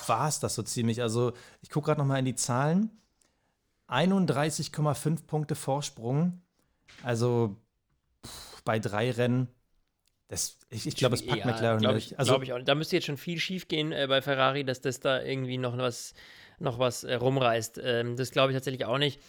war es das so ziemlich. Also ich gucke gerade noch mal in die Zahlen. 31,5 Punkte Vorsprung. Also pff, bei drei Rennen. Das, ich, ich glaube, es packt ja, McLaren glaub ich, Also, glaube ich auch. Da müsste jetzt schon viel schief gehen äh, bei Ferrari, dass das da irgendwie noch was, noch was äh, rumreißt. Ähm, das glaube ich tatsächlich auch nicht.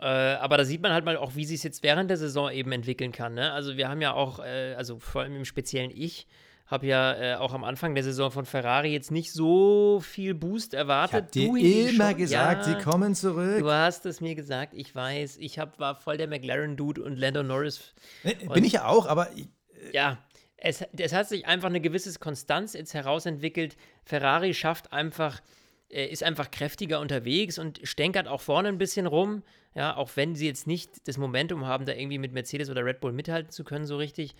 Äh, aber da sieht man halt mal auch, wie sich es jetzt während der Saison eben entwickeln kann. Ne? Also wir haben ja auch, äh, also vor allem im speziellen Ich, habe ja äh, auch am Anfang der Saison von Ferrari jetzt nicht so viel Boost erwartet. Ich habe dir immer schon. gesagt, ja, sie kommen zurück. Du hast es mir gesagt, ich weiß. Ich hab, war voll der McLaren-Dude und Lando Norris. Nee, bin ich ja auch, aber. Äh, ja, es, es hat sich einfach eine gewisse Konstanz jetzt herausentwickelt. Ferrari schafft einfach, äh, ist einfach kräftiger unterwegs und stänkert auch vorne ein bisschen rum. Ja, auch wenn sie jetzt nicht das Momentum haben, da irgendwie mit Mercedes oder Red Bull mithalten zu können, so richtig.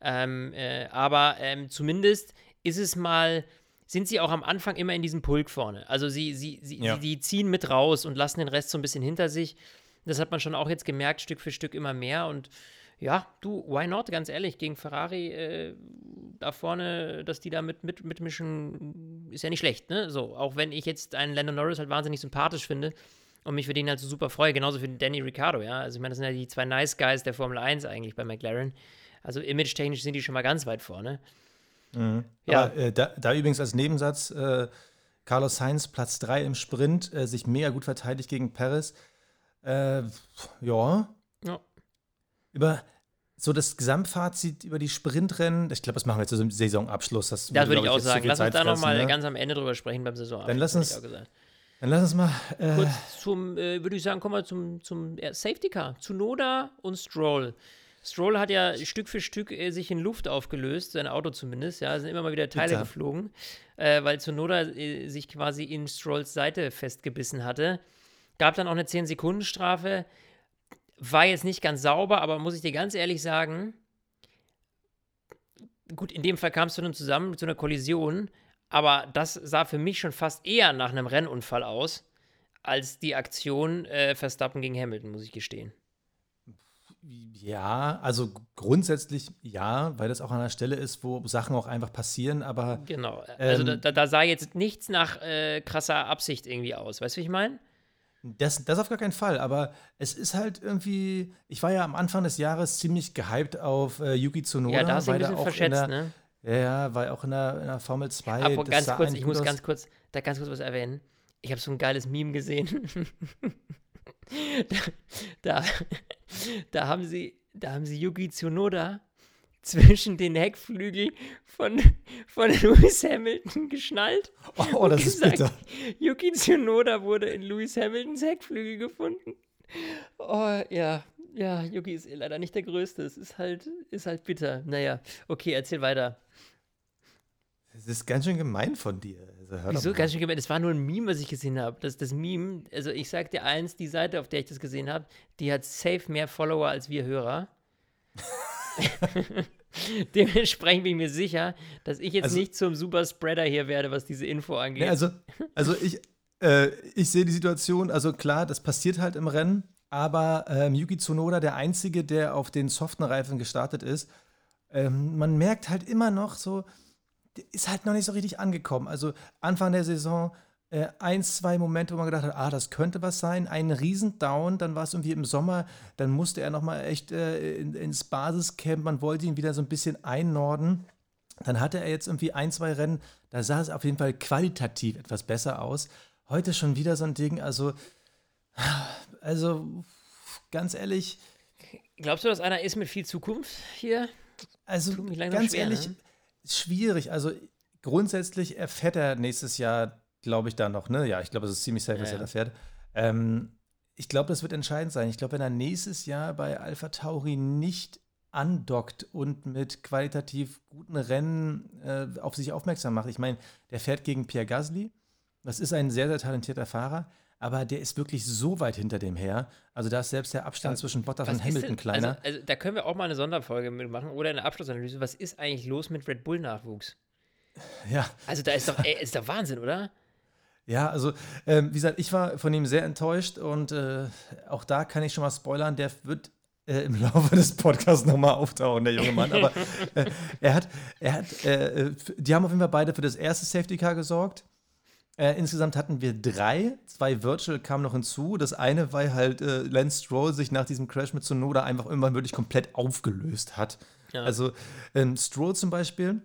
Ähm, äh, aber ähm, zumindest ist es mal, sind sie auch am Anfang immer in diesem Pulk vorne. Also sie, sie, sie, ja. sie, die ziehen mit raus und lassen den Rest so ein bisschen hinter sich. Das hat man schon auch jetzt gemerkt, Stück für Stück immer mehr. Und ja, du, why not, ganz ehrlich, gegen Ferrari äh, da vorne, dass die da mit, mit, mitmischen, ist ja nicht schlecht, ne? So, auch wenn ich jetzt einen Lando Norris halt wahnsinnig sympathisch finde und mich für den halt so super freue, genauso für Danny Ricciardo, ja. Also ich meine, das sind ja die zwei Nice Guys der Formel 1 eigentlich bei McLaren. Also image-technisch sind die schon mal ganz weit vorne. Mhm. Ja. Aber, äh, da, da, übrigens als Nebensatz, äh, Carlos Sainz Platz 3 im Sprint, äh, sich mega gut verteidigt gegen Perez. Äh, ja. ja. Über so das Gesamtfazit über die Sprintrennen, ich glaube, das machen wir jetzt zum Saisonabschluss. Das, das würde ich auch sagen. Lass uns da nochmal ne? ganz am Ende drüber sprechen beim Saisonabschluss. Dann lass uns, dann lass uns mal. Äh Kurz zum, äh, würde ich sagen, kommen wir zum, zum Safety Car. Zunoda und Stroll. Stroll hat ja Stück für Stück äh, sich in Luft aufgelöst, sein Auto zumindest. Ja, sind immer mal wieder Teile Bitter. geflogen, äh, weil Zunoda äh, sich quasi in Strolls Seite festgebissen hatte. Gab dann auch eine 10-Sekunden-Strafe. War jetzt nicht ganz sauber, aber muss ich dir ganz ehrlich sagen, gut, in dem Fall kam es zu einem Zusammen, zu einer Kollision, aber das sah für mich schon fast eher nach einem Rennunfall aus, als die Aktion äh, Verstappen gegen Hamilton, muss ich gestehen. Ja, also grundsätzlich ja, weil das auch an einer Stelle ist, wo Sachen auch einfach passieren, aber. Genau, also ähm, da, da, sah jetzt nichts nach äh, krasser Absicht irgendwie aus. Weißt du, wie ich meine? Das, das auf gar keinen Fall, aber es ist halt irgendwie. Ich war ja am Anfang des Jahres ziemlich gehypt auf äh, Yuki Tsunoda. Ja, da hast du ein bisschen verschätzt, der, ne? Ja, weil auch in der, in der Formel 2. Aber ganz kurz, ich muss ganz kurz, da ganz kurz was erwähnen. Ich habe so ein geiles Meme gesehen. da, da, haben sie, da haben sie Yuki Tsunoda zwischen den Heckflügel von, von Lewis Hamilton geschnallt. Oh, oh das gesagt, ist bitter. Yuki Tsunoda wurde in Lewis Hamiltons Heckflügel gefunden. Oh, ja. Ja, Yuki ist leider nicht der Größte. Es ist halt, ist halt bitter. Naja, okay, erzähl weiter. Das ist ganz schön gemein von dir. Also, Wieso ganz schön gemein? Das war nur ein Meme, was ich gesehen habe. Das, das Meme, also ich sag dir eins, die Seite, auf der ich das gesehen habe, die hat safe mehr Follower als wir Hörer. Dementsprechend bin ich mir sicher, dass ich jetzt also, nicht zum Superspreader hier werde, was diese Info angeht. Nee, also, also ich, äh, ich sehe die Situation, also klar, das passiert halt im Rennen, aber ähm, Yuki Tsunoda, der Einzige, der auf den soften Reifen gestartet ist, ähm, man merkt halt immer noch so, ist halt noch nicht so richtig angekommen. Also Anfang der Saison äh, ein, zwei Momente, wo man gedacht hat, ah, das könnte was sein. Ein Riesendown, dann war es irgendwie im Sommer, dann musste er nochmal echt äh, in, ins Basiscamp, man wollte ihn wieder so ein bisschen einnorden. Dann hatte er jetzt irgendwie ein, zwei Rennen, da sah es auf jeden Fall qualitativ etwas besser aus. Heute schon wieder so ein Ding, also, also ganz ehrlich. Glaubst du, dass einer ist mit viel Zukunft hier? Also ganz schwer, ehrlich, ne? Schwierig. Also grundsätzlich erfährt er nächstes Jahr, glaube ich, da noch, ne? Ja, ich glaube, es ist ziemlich safe, ja, dass er da fährt. Ähm, ich glaube, das wird entscheidend sein. Ich glaube, wenn er nächstes Jahr bei Alpha Tauri nicht andockt und mit qualitativ guten Rennen äh, auf sich aufmerksam macht. Ich meine, der fährt gegen Pierre Gasly. Das ist ein sehr, sehr talentierter Fahrer aber der ist wirklich so weit hinter dem her. Also da ist selbst der Abstand ja, zwischen Bottas und Hamilton denn, kleiner. Also, also, da können wir auch mal eine Sonderfolge mitmachen oder eine Abschlussanalyse. Was ist eigentlich los mit Red Bull-Nachwuchs? Ja. Also da ist doch, ey, ist doch Wahnsinn, oder? Ja, also ähm, wie gesagt, ich war von ihm sehr enttäuscht und äh, auch da kann ich schon mal spoilern, der wird äh, im Laufe des Podcasts nochmal auftauchen, der junge Mann. Aber äh, er hat, er hat, äh, die haben auf jeden Fall beide für das erste Safety Car gesorgt. Äh, insgesamt hatten wir drei, zwei Virtual kamen noch hinzu. Das eine, weil halt äh, Lance Stroll sich nach diesem Crash mit Sonoda einfach irgendwann wirklich komplett aufgelöst hat. Ja. Also ähm, Stroll zum Beispiel,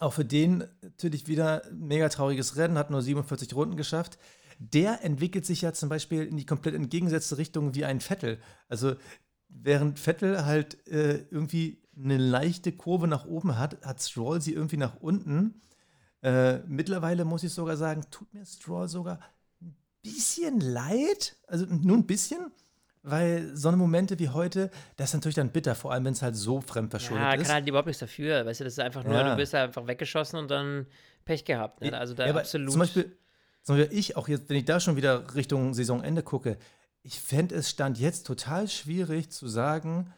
auch für den natürlich wieder ein mega trauriges Rennen, hat nur 47 Runden geschafft. Der entwickelt sich ja zum Beispiel in die komplett entgegengesetzte Richtung wie ein Vettel. Also während Vettel halt äh, irgendwie eine leichte Kurve nach oben hat, hat Stroll sie irgendwie nach unten. Äh, mittlerweile muss ich sogar sagen, tut mir Stroll sogar ein bisschen leid. Also nur ein bisschen. Weil so eine Momente wie heute, das ist natürlich dann bitter, vor allem wenn es halt so fremdverschuldet Ja, ist. kann halt überhaupt nichts dafür. Weißt du, das ist einfach nur, Ja. du bist einfach weggeschossen und dann Pech gehabt. Ne? Also da Ja, absolut. Zum Beispiel, zum Beispiel ich, auch jetzt, wenn ich da schon wieder Richtung Saisonende gucke, ich fände es stand jetzt total schwierig zu sagen,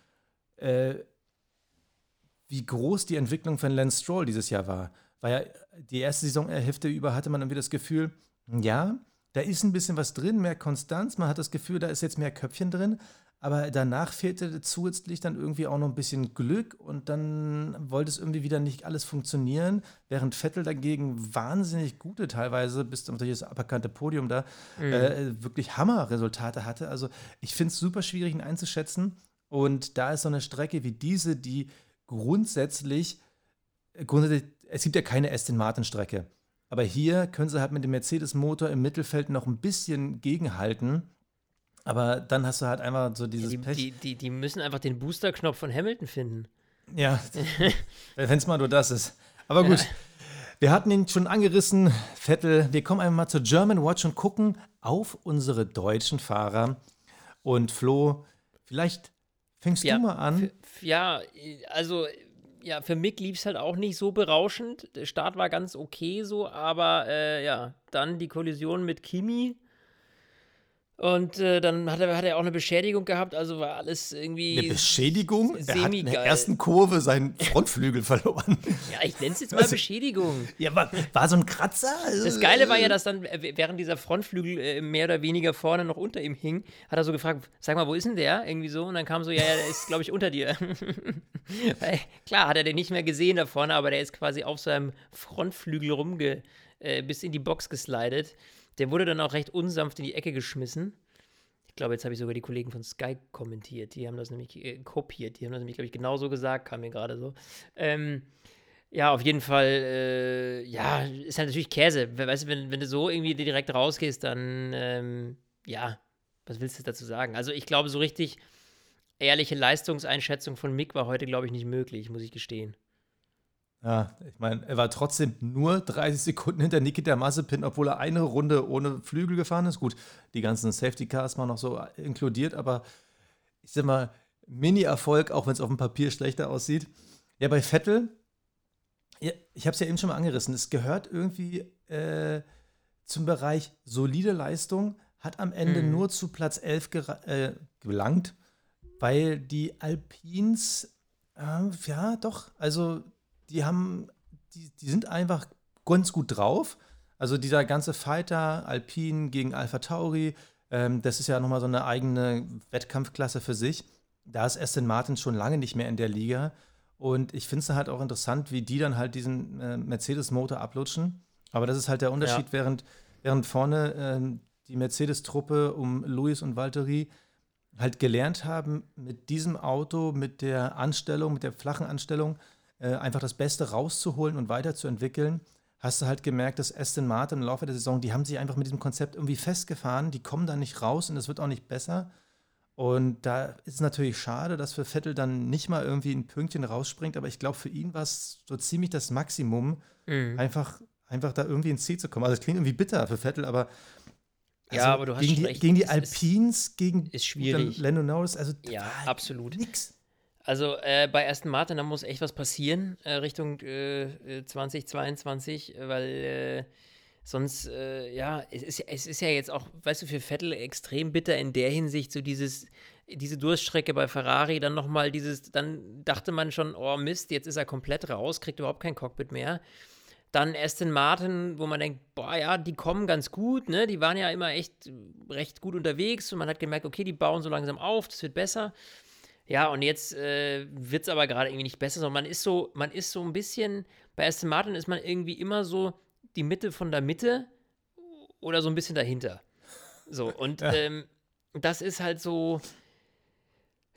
äh, wie groß die Entwicklung von Lance Stroll dieses Jahr war. Weil ja die erste Saisonhälfte über hatte man irgendwie das Gefühl, ja, da ist ein bisschen was drin, mehr Konstanz, man hat das Gefühl, da ist jetzt mehr Köpfchen drin, aber danach fehlte zusätzlich dann irgendwie auch noch ein bisschen Glück und dann wollte es irgendwie wieder nicht alles funktionieren, während Vettel dagegen wahnsinnig gute teilweise, bis zum das aberkannte Podium da, äh, wirklich Hammerresultate hatte. Also ich finde es super schwierig, ihn einzuschätzen. Und da ist so eine Strecke wie diese, die grundsätzlich, grundsätzlich es gibt ja keine Aston Martin-Strecke. Aber hier können sie halt mit dem Mercedes-Motor im Mittelfeld noch ein bisschen gegenhalten. Aber dann hast du halt einfach so dieses die, Pech. die, die, die müssen einfach den Booster-Knopf von Hamilton finden. Ja, wenn es mal nur das ist. Aber gut, wir hatten ihn schon angerissen, Vettel. Wir kommen einmal mal zur German Watch und gucken auf unsere deutschen Fahrer. Und Flo, vielleicht fängst Ja, du mal an. Ja, also ja, für Mick lief es halt auch nicht so berauschend. Der Start war ganz okay so, aber äh, ja, dann die Kollision mit Kimi. Und äh, dann hat er, hat er auch eine Beschädigung gehabt, also war alles irgendwie. Eine Beschädigung? Er hat in der ersten Kurve seinen Frontflügel verloren. ja, ich nenne es jetzt mal? Beschädigung. Ja, war, war so ein Kratzer? Das Geile war ja, dass dann, äh, während dieser Frontflügel äh, mehr oder weniger vorne noch unter ihm hing, hat er so gefragt, sag mal, wo ist denn der? Irgendwie so. Und dann kam so, ja, ja, der ist, glaube ich, unter dir. Weil, klar, hat er den nicht mehr gesehen da vorne, aber der ist quasi auf seinem Frontflügel rumge, äh, bis in die Box geslidet. Der wurde dann auch recht unsanft in die Ecke geschmissen. Ich glaube, jetzt habe ich sogar die Kollegen von Sky kommentiert. Die haben das nämlich äh, kopiert. Die haben das nämlich, glaube ich, genauso gesagt, kam mir gerade so. Ähm, ja, auf jeden Fall, äh, ja, ist halt natürlich Käse. We- Weißt du, wenn, wenn du so irgendwie direkt rausgehst, dann, ähm, ja, was willst du dazu sagen? Also, ich glaube, so richtig ehrliche Leistungseinschätzung von Mick war heute, glaube ich, nicht möglich, muss ich gestehen. Ja, ich meine, er war trotzdem nur 30 Sekunden hinter Nikita Mazepin, obwohl er eine Runde ohne Flügel gefahren ist. Gut, die ganzen Safety Cars waren noch so inkludiert, aber ich sag mal, Mini-Erfolg, auch wenn es auf dem Papier schlechter aussieht. Ja, bei Vettel, ja, ich habe es ja eben schon mal angerissen, es gehört irgendwie äh, zum Bereich solide Leistung, hat am Ende Mhm. nur zu Platz 11 gera- äh, gelangt, weil die Alpins, äh, ja, doch, also die haben, die, die sind einfach ganz gut drauf. Also dieser ganze Fighter, Alpine gegen Alpha Tauri, ähm, das ist ja nochmal so eine eigene Wettkampfklasse für sich. Da ist Aston Martin schon lange nicht mehr in der Liga. Und ich finde es halt auch interessant, wie die dann halt diesen äh, Mercedes-Motor ablutschen. Aber das ist halt der Unterschied, während, während vorne ähm, die Mercedes-Truppe um Luis und Valtteri halt gelernt haben, mit diesem Auto, mit der Anstellung, mit der flachen Anstellung, äh, einfach das Beste rauszuholen und weiterzuentwickeln, hast du halt gemerkt, dass Aston Martin im Laufe der Saison, die haben sich einfach mit diesem Konzept irgendwie festgefahren, die kommen da nicht raus und es wird auch nicht besser. Und da ist es natürlich schade, dass für Vettel dann nicht mal irgendwie ein Pünktchen rausspringt, aber ich glaube, für ihn war es so ziemlich das Maximum, Mhm. einfach, einfach da irgendwie ins Ziel zu kommen. Also es klingt irgendwie bitter für Vettel, aber Ja, aber du hast gegen die, recht. Gegen die Es ist- Alpins, gegen ist schwierig. Lando Norris, also Ja, absolut. nix. Also äh, bei Aston Martin, da muss echt was passieren äh, Richtung äh, äh, 2022, äh, weil äh, sonst, äh, ja, es ist, ja- es ist ja jetzt auch, weißt du, für Vettel extrem bitter in der Hinsicht, so dieses, diese Durststrecke bei Ferrari, dann nochmal dieses, dann dachte man schon, oh Mist, jetzt ist er komplett raus, kriegt überhaupt kein Cockpit mehr. Dann Aston Martin, wo man denkt, boah, ja, die kommen ganz gut, ne? Die waren ja immer echt recht gut unterwegs und man hat gemerkt, okay, die bauen so langsam auf, das wird besser. Ja, und jetzt äh, wird es aber gerade irgendwie nicht besser, sondern man ist so, man ist so ein bisschen, bei Aston Martin ist man irgendwie immer so die Mitte von der Mitte oder so ein bisschen dahinter. So, und Ja. ähm, das ist halt so,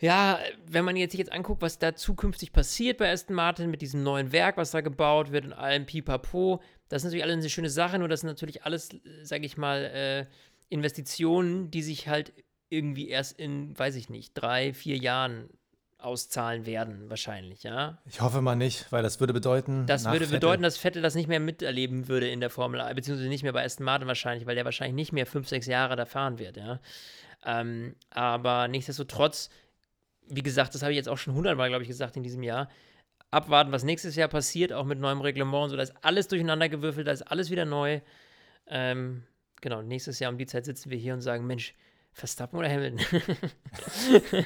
ja, wenn man jetzt sich jetzt anguckt, was da zukünftig passiert bei Aston Martin mit diesem neuen Werk, was da gebaut wird und allem Pipapo, das ist natürlich alles eine schöne Sache, nur das sind natürlich alles, sage ich mal, äh, Investitionen, die sich halt irgendwie erst in, weiß ich nicht, drei, vier Jahren auszahlen werden, wahrscheinlich, ja. Ich hoffe mal nicht, weil das würde bedeuten. Das würde Vettel- bedeuten, dass Vettel das nicht mehr miterleben würde in der Formel 1, beziehungsweise nicht mehr bei Aston Martin wahrscheinlich, weil der wahrscheinlich nicht mehr fünf, sechs Jahre da fahren wird, ja. Ähm, aber nichtsdestotrotz, wie gesagt, das habe ich jetzt auch schon hundertmal, glaube ich, gesagt in diesem Jahr. Abwarten, was nächstes Jahr passiert, auch mit neuem Reglement und so. Da ist alles durcheinander gewürfelt, da ist alles wieder neu. Ähm, genau, nächstes Jahr um die Zeit sitzen wir hier und sagen: Mensch, Verstappen oder Hamilton?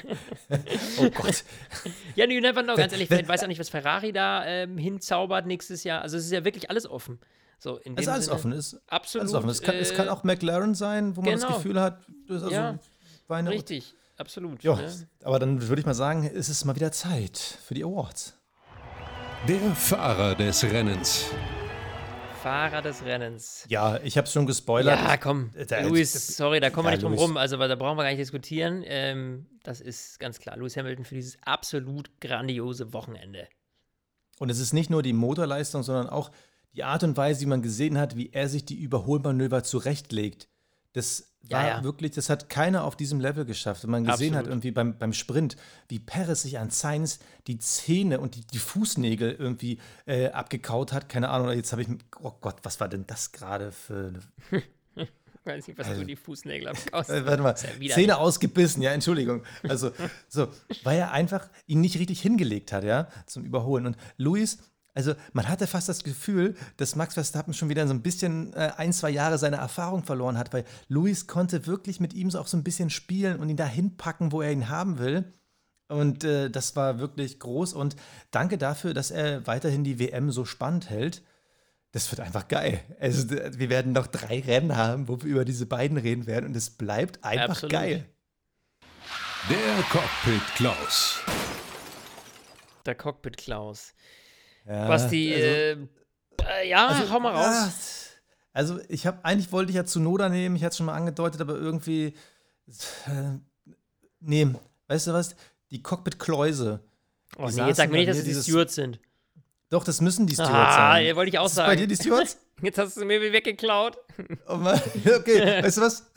Oh Gott. ja, you never know, ganz ehrlich. Vielleicht weiß auch nicht, was Ferrari da ähm, hinzaubert nächstes Jahr. Also, es ist ja wirklich alles offen. So, in Es ist dem alles Sinne, offen. Es ist Absolut. alles offen. Es kann, es kann äh, auch McLaren sein, wo man das genau. Gefühl hat, das ist also Ja, Richtig, absolut. Ja, ne? aber dann würde ich mal sagen, ist es mal wieder Zeit für die Awards. Der Fahrer des Rennens. Fahrer des Rennens. Ja, ich habe es schon gespoilert. Ja, komm, Äh, da- Luis, das- sorry, da kommen wir ja, nicht drum Lewis. rum, also da brauchen wir gar nicht diskutieren. Ähm, das ist ganz klar. Lewis Hamilton für dieses absolut grandiose Wochenende. Und es ist nicht nur die Motorleistung, sondern auch die Art und Weise, wie man gesehen hat, wie er sich die Überholmanöver zurechtlegt. Das war Ja, ja. wirklich, das hat keiner auf diesem Level geschafft. Wenn man gesehen hat, Absolut. irgendwie beim, beim Sprint, wie Perez sich an Sainz die Zähne und die, die Fußnägel irgendwie äh, abgekaut hat. Keine Ahnung, jetzt habe ich, oh Gott, was war denn das gerade für weiß nicht, was du die Fußnägel abkaust. Äh, warte mal, ja. Zähne ausgebissen, ja, Entschuldigung. Also, so, weil er einfach ihn nicht richtig hingelegt hat, ja, zum Überholen. Und Luis, also man hatte fast das Gefühl, dass Max Verstappen schon wieder so ein bisschen äh, ein, zwei Jahre seine Erfahrung verloren hat, weil Luis konnte wirklich mit ihm so auch so ein bisschen spielen und ihn dahin packen, wo er ihn haben will. Und äh, das war wirklich groß. Und danke dafür, dass er weiterhin die WM so spannend hält. Das wird einfach geil. Also, wir werden noch drei Rennen haben, wo wir über diese beiden reden werden. Und es bleibt einfach Absolut. geil. Der Cockpit Klaus. Der Cockpit Klaus. Ja, Basti, also, äh, äh, ja, hau mal raus. ja, also, ich habe eigentlich wollte ich ja Zunoda nehmen. Ich hatte es schon mal angedeutet, aber irgendwie. Äh, nee, weißt du was? Die Cockpit-Kläuse. oh, nee, jetzt sag mir nicht, dass die Stewards sind. Doch, das müssen die Stewards Ah, sein. ja, wollte ich auch Ist es bei dir sagen. die Stewards? Jetzt hast du mir weggeklaut. Oh Mann, okay, weißt du was?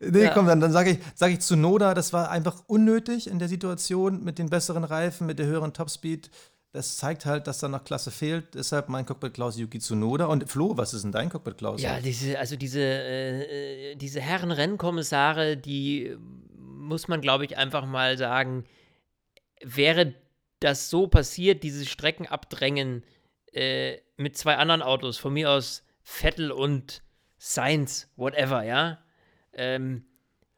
Nee, Ja. komm, dann, dann sage ich, sag ich zu Noda, das war einfach unnötig in der Situation mit den besseren Reifen, mit der höheren Topspeed. Das zeigt halt, dass da noch Klasse fehlt. Deshalb mein Cockpit Klaus Yuki Tsunoda. Und Flo, was ist denn dein Cockpit Klaus? Ja, diese, also diese, äh, äh, diese Herren Rennkommissare, die äh, muss man, glaube ich, einfach mal sagen, wäre das so passiert, dieses Streckenabdrängen äh, mit zwei anderen Autos, von mir aus Vettel und Sainz, whatever, ja. Ähm,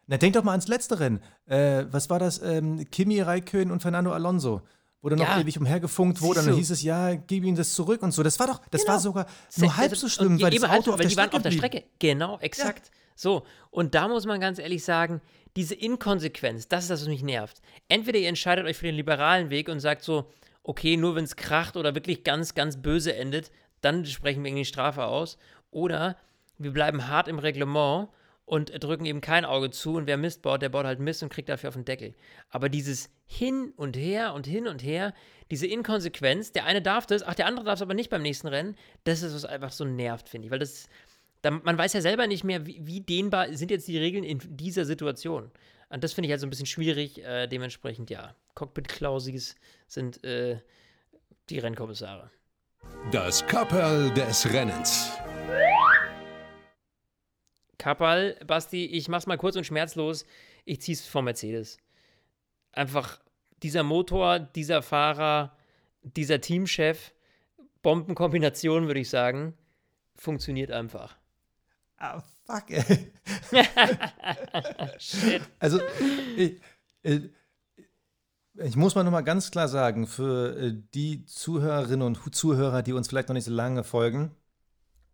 Na, denk doch mal ans letzte Rennen. Äh, was war das? Ähm, Kimi Raikön und Fernando Alonso. Wo dann noch Ja. ewig umhergefunkt wurde. Und dann hieß es, ja, gib ihm das zurück und so. Das war doch, das Genau. war sogar nur halb so schlimm, weil das Auto so, auf der die waren auf der. Strecke. Genau, exakt. So, und da muss man ganz ehrlich sagen, diese Inkonsequenz, das ist das, was mich nervt. Entweder ihr entscheidet euch für den liberalen Weg und sagt so, okay, nur wenn es kracht oder wirklich ganz, ganz böse endet, dann sprechen wir irgendwie die Strafe aus. Oder wir bleiben hart im Reglement und drücken eben kein Auge zu und wer Mist baut, der baut halt Mist und kriegt dafür auf den Deckel. Aber dieses Hin und Her und hin und her, diese Inkonsequenz, der eine darf das, ach, der andere darf es aber nicht beim nächsten Rennen, das ist was einfach so nervt, finde ich. Weil das, da, man weiß ja selber nicht mehr, wie, wie dehnbar sind jetzt die Regeln in dieser Situation. Und das finde ich halt so ein bisschen schwierig. Äh, dementsprechend, ja, Cockpit-Klausis sind äh, die Rennkommissare. Das Kapperl des Rennens. Kappal, Basti, ich mach's mal kurz und schmerzlos. Ich zieh's vor Mercedes. Einfach dieser Motor, dieser Fahrer, dieser Teamchef, Bombenkombination, würde ich sagen, funktioniert einfach. Ah, fuck, ey. Also, ich, äh, ich muss mal nochmal ganz klar sagen, für äh, die Zuhörerinnen und Zuhörer, die uns vielleicht noch nicht so lange folgen,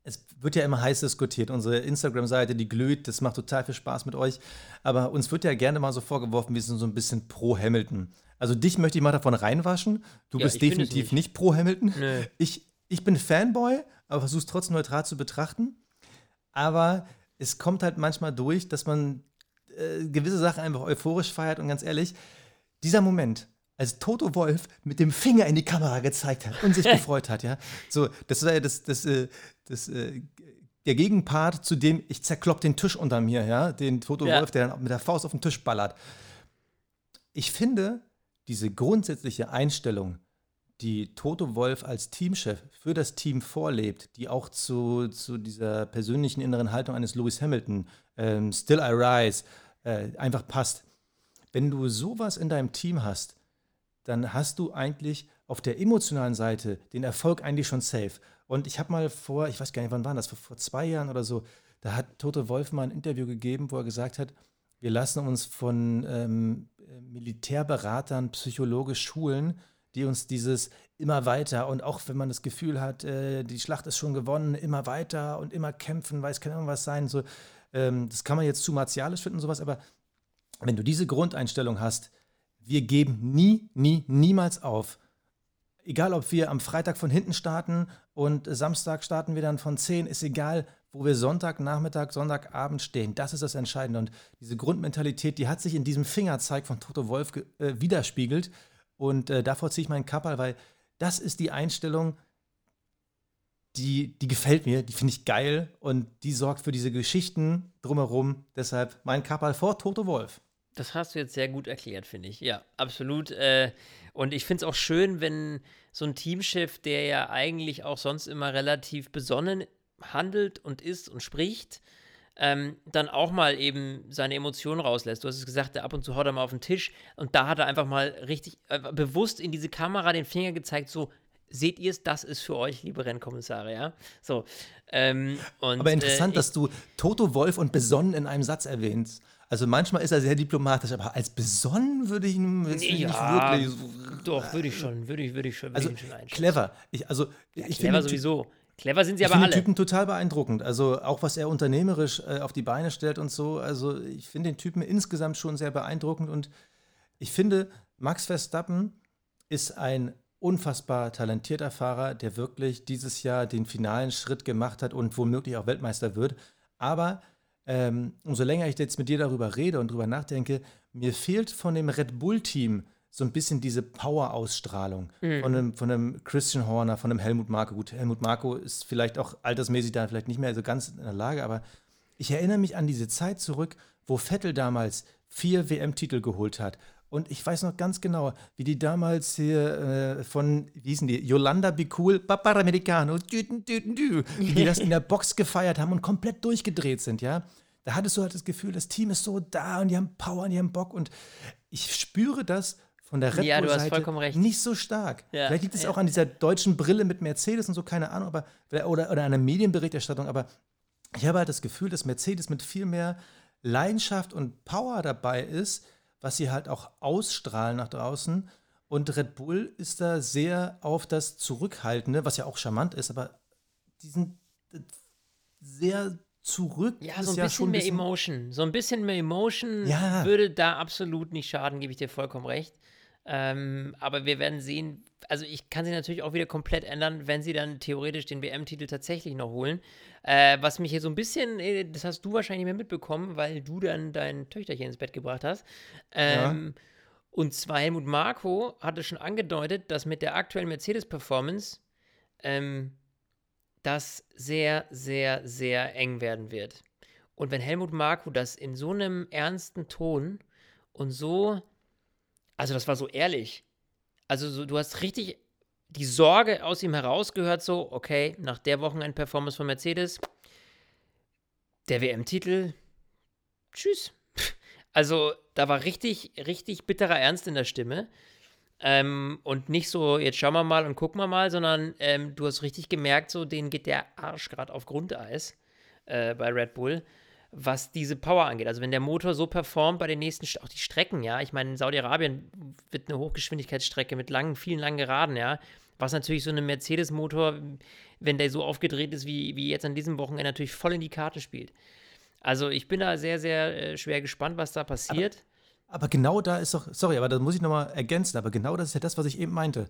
es wird ja immer heiß diskutiert. Unsere Instagram-Seite, die glüht, das macht total viel Spaß mit euch. Aber uns wird ja gerne mal so vorgeworfen, wir sind so ein bisschen pro Hamilton. Also dich möchte ich mal davon reinwaschen. Du Ja, bist definitiv nicht. nicht. pro Hamilton. Nö. Ich, ich bin Fanboy, aber versuche es trotzdem neutral zu betrachten. Aber es kommt halt manchmal durch, dass man äh, gewisse Sachen einfach euphorisch feiert und ganz ehrlich, dieser Moment, als Toto Wolf mit dem Finger in die Kamera gezeigt hat und sich gefreut hat, ja, so, das war ja das, das, äh, das, äh, der Gegenpart zu dem, ich zerklopp den Tisch unter mir, ja, den Toto Ja. Wolf, der dann mit der Faust auf den Tisch ballert. Ich finde, diese grundsätzliche Einstellung, die Toto Wolf als Teamchef für das Team vorlebt, die auch zu, zu dieser persönlichen inneren Haltung eines Lewis Hamilton, ähm, Still I Rise, äh, einfach passt. Wenn du sowas in deinem Team hast, dann hast du eigentlich auf der emotionalen Seite den Erfolg eigentlich schon safe. Und ich habe mal vor, ich weiß gar nicht, wann war das, vor, vor zwei Jahren oder so, da hat Toto Wolf mal ein Interview gegeben, wo er gesagt hat, wir lassen uns von ähm, äh, Militärberatern psychologisch schulen, die uns dieses immer weiter und auch wenn man das Gefühl hat, äh, die Schlacht ist schon gewonnen, immer weiter und immer kämpfen, weil es kann irgendwas sein, so, ähm, das kann man jetzt zu martialisch finden, sowas, aber wenn du diese Grundeinstellung hast, wir geben nie, nie, niemals auf. Egal, ob wir am Freitag von hinten starten und Samstag starten wir dann von 10, ist egal, wo wir Sonntag, Nachmittag, Sonntagabend stehen. Das ist das Entscheidende. Und diese Grundmentalität, die hat sich in diesem Fingerzeig von Toto Wolf äh, widerspiegelt. Und äh, davor ziehe ich meinen Kappel, weil das ist die Einstellung, die, die gefällt mir, die finde ich geil und die sorgt für diese Geschichten drumherum. Deshalb mein Kappel vor Toto Wolf. Das hast du jetzt sehr gut erklärt, finde ich. Ja, absolut. Äh, und ich finde es auch schön, wenn so ein Teamchef, der ja eigentlich auch sonst immer relativ besonnen handelt und ist und spricht, ähm, dann auch mal eben seine Emotionen rauslässt. Du hast es gesagt, ab und zu haut er mal auf den Tisch und da hat er einfach mal richtig äh, bewusst in diese Kamera den Finger gezeigt, so, seht ihr es, das ist für euch, liebe Rennkommissare, ja? So. Ähm, und, Aber interessant, äh, dass du Toto Wolf und besonnen in einem Satz erwähnst. Also manchmal ist er sehr diplomatisch, aber als besonnen würde ich ihn jetzt Ja, nicht wirklich so. Doch, würde ich schon, würde ich, würde ich schon, würde Also ich schon clever. Ich, also ich finde Clever sowieso. Clever sind sie Ich aber finde den alle. Typen total beeindruckend. Also auch was er unternehmerisch äh, auf die Beine stellt und so. Also ich finde den Typen insgesamt schon sehr beeindruckend und ich finde, Max Verstappen ist ein unfassbar talentierter Fahrer, der wirklich dieses Jahr den finalen Schritt gemacht hat und womöglich auch Weltmeister wird. Aber ähm, umso länger ich jetzt mit dir darüber rede und darüber nachdenke, mir fehlt von dem Red Bull-Team so ein bisschen diese Power-Ausstrahlung von, einem, von einem Christian Horner, von einem Helmut Marko. Gut, Helmut Marko ist vielleicht auch altersmäßig da vielleicht nicht mehr so ganz in der Lage, aber ich erinnere mich an diese Zeit zurück, wo Vettel damals vier WM-Titel geholt hat. Und ich weiß noch ganz genau, wie die damals hier äh, von, wie hießen die, Yolanda Bicul, Paparamericano, düten, düten, dü, wie die das in der Box gefeiert haben und komplett durchgedreht sind, ja. Da hattest du halt das Gefühl, das Team ist so da und die haben Power und die haben Bock und ich spüre das von der Red Ja, Bull-Seite recht. nicht so stark. Ja, Vielleicht liegt es ja. auch an dieser deutschen Brille mit Mercedes und so, keine Ahnung, aber oder, oder einer Medienberichterstattung, aber ich habe halt das Gefühl, dass Mercedes mit viel mehr Leidenschaft und Power dabei ist, was sie halt auch ausstrahlen nach draußen. Und Red Bull ist da sehr auf das Zurückhaltende, was ja auch charmant ist, aber die sind äh, sehr zurück. Ja, so ein ja bisschen mehr Emotion. So ein bisschen mehr Emotion Ja. würde da absolut nicht schaden, gebe ich dir vollkommen recht. Ähm, aber wir werden sehen, also ich kann sie natürlich auch wieder komplett ändern, wenn sie dann theoretisch den WM-Titel tatsächlich noch holen. Äh, was mich hier so ein bisschen, äh, das hast du wahrscheinlich nicht mehr mitbekommen, weil du dann dein Töchterchen ins Bett gebracht hast. Ähm, Und zwar Helmut Marko hatte schon angedeutet, dass mit der aktuellen Mercedes-Performance ähm, das sehr, sehr, sehr eng werden wird. Und wenn Helmut Marko das in so einem ernsten Ton und so, also das war so ehrlich, also so, du hast richtig die Sorge aus ihm herausgehört, so, okay, nach der Wochenend-Performance von Mercedes, der WM-Titel, tschüss. Also da war richtig, richtig bitterer Ernst in der Stimme. Ähm, und nicht so, jetzt schauen wir mal und gucken wir mal, sondern ähm, du hast richtig gemerkt, so, denen geht der Arsch gerade auf Grundeis äh, bei Red Bull. was diese Power angeht. Also wenn der Motor so performt bei den nächsten, St- auch die Strecken, ja, ich meine, in Saudi-Arabien wird eine Hochgeschwindigkeitsstrecke mit langen, vielen langen Geraden, ja, was natürlich so einem Mercedes-Motor, wenn der so aufgedreht ist wie, wie jetzt an diesem Wochenende, natürlich voll in die Karte spielt. Also ich bin da sehr, sehr äh, schwer gespannt, was da passiert. Aber genau da ist doch, sorry, aber da muss ich nochmal ergänzen, aber genau das ist ja das, was ich eben meinte.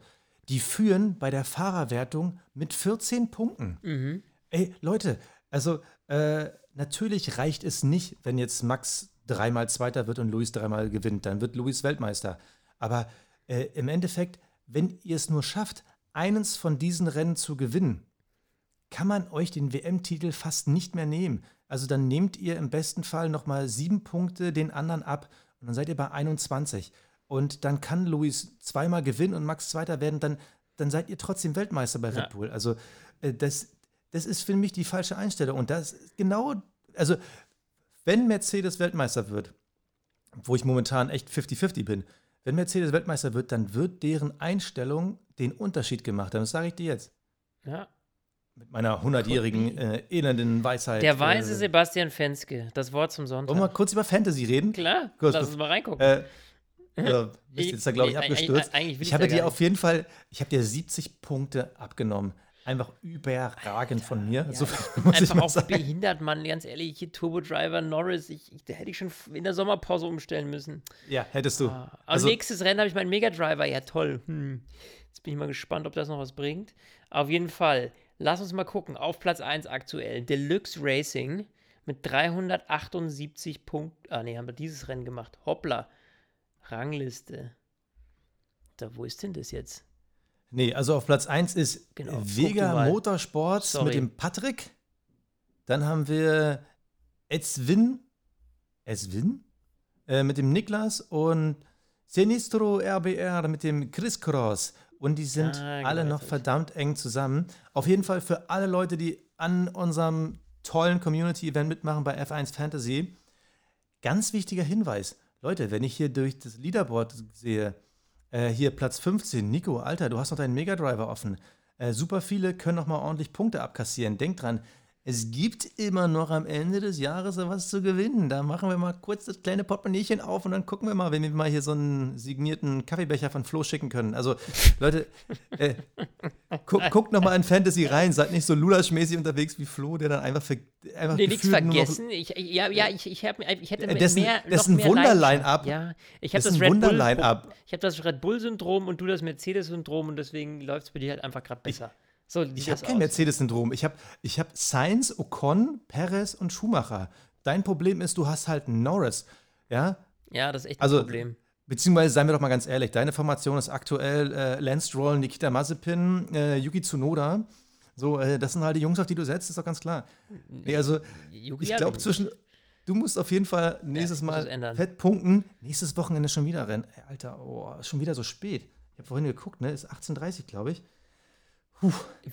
Die führen bei der Fahrerwertung mit 14 Punkten. Mhm. Ey, Leute, also äh, natürlich reicht es nicht, wenn jetzt Max dreimal Zweiter wird und Luis dreimal gewinnt. Dann wird Luis Weltmeister. Aber äh, im Endeffekt, wenn ihr es nur schafft, eines von diesen Rennen zu gewinnen, kann man euch den WM-Titel fast nicht mehr nehmen. Also dann nehmt ihr im besten Fall nochmal sieben Punkte den anderen ab und dann seid ihr bei 21. Und dann kann Luis zweimal gewinnen und Max Zweiter werden, dann, dann seid ihr trotzdem Weltmeister bei Red Ja. Bull. Also äh, das, das ist für mich die falsche Einstellung. Und das genau, also wenn Mercedes Weltmeister wird, wo ich momentan echt 50-50 bin, wenn Mercedes Weltmeister wird, dann wird deren Einstellung den Unterschied gemacht haben. Das sage ich dir jetzt. Ja. Mit meiner 100-jährigen äh, elenden Weisheit. Der weise äh, Sebastian Fenske, das Wort zum Wollen wir mal Sonntag. kurz über Fantasy reden? Klar, Kurz, lass uns mal reingucken. Äh, äh, bist jetzt da, glaube ich, eigentlich- abgestürzt. eigentlich will ich habe dir nicht. auf jeden Fall, ich habe dir 70 Punkte abgenommen. Einfach überragend von mir. so muss ich Einfach auch sagen. behindert, Mann, ganz ehrlich, hier Turbo Driver Norris, ich, ich, da hätte ich schon in der Sommerpause umstellen müssen. Ja, hättest du. Aber Also, nächstes Rennen habe ich meinen Mega Driver, ja toll. Hm. Jetzt bin ich mal gespannt, ob das noch was bringt. Auf jeden Fall, lass uns mal gucken. Auf Platz 1 aktuell, Deluxe Racing mit 378 Punkten. Ah, nee, haben wir dieses Rennen gemacht. Hoppla. Rangliste. Da, wo ist denn das jetzt? nee, also auf Platz 1 ist Genau, Vega. Motorsports Sorry. mit dem Patrick. Dann haben wir Eswin, Eswin äh, mit dem Niklas und Sinistro RBR mit dem Chris Cross. Und die sind Ah, alle noch verdammt eng zusammen. Auf jeden Fall für alle Leute, die an unserem tollen Community-Event mitmachen bei F1 Fantasy. Ganz wichtiger Hinweis. Leute, wenn ich hier durch das Leaderboard sehe, äh, hier Platz 15, Nico, Alter, du hast noch deinen Mega Driver offen. Äh, super viele können noch mal ordentlich Punkte abkassieren. Denk dran, es gibt immer noch am Ende des Jahres was zu gewinnen. Da machen wir mal kurz das kleine Portemonnaiechen auf und dann gucken wir mal, wenn wir mal hier so einen signierten Kaffeebecher von Flo schicken können. Also, Leute, äh, gu guckt noch mal in Fantasy rein. Seid nicht so lulaschmäßig unterwegs wie Flo, der dann einfach, ver einfach Nee, nichts nur noch- vergessen. Ich, ich- ja, ja, ich, ich, hab, ich hätte Äh, dessen- mehr, dessen noch mehr Wunder-Line-Up-. Ja, ich habe das Bull Wunder-Line-Up. Ich habe das Red Bull Syndrom und du das Mercedes Syndrom und deswegen läuft es bei dir halt einfach gerade besser. So Ich habe kein. Mercedes-Syndrom. Ich habe ich hab Sainz, Ocon, Perez und Schumacher. Dein Problem ist, du hast halt Norris. Ja, Ja, das ist echt ein Also, Problem. Beziehungsweise, seien wir doch mal ganz ehrlich, deine Formation ist aktuell äh, Lance Stroll, Nikita Mazepin, äh, Yuki Tsunoda. So, äh, das sind halt die Jungs, auf die du setzt, ist doch ganz klar. Nee, also, Yuki ich glaube, zwischen. Du musst auf jeden Fall nächstes muss Mal fett punkten. Nächstes Wochenende schon wieder Rennen. Ey, Alter, oh, ist schon wieder so spät. Ich habe vorhin geguckt, ne? Ist 18.30 glaube ich.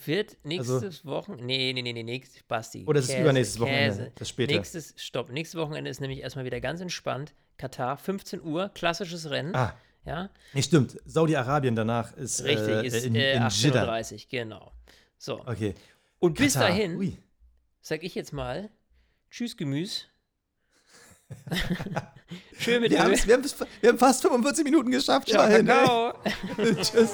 Wird nächstes Wochenende. Nee, nee, nee, nee, nächstes Basti. Also Oder es ist übernächstes Wochenende, Käse. das späte. Nächstes, stopp. Nächstes Wochenende ist nämlich erstmal wieder ganz entspannt. Katar, 15 Uhr, klassisches Rennen. Ah, Ja, nee, stimmt. Saudi-Arabien danach ist, richtig, äh, ist in, äh, in Jeddah. 18.30 Uhr, genau. So. Okay. Und bis Katar. dahin, Ui. sag ich jetzt mal, tschüss Gemüse. Schön mit Wir, haben's- wir, haben, bis- wir haben fast 45 Minuten geschafft. Ey. Kakao. Tschüss.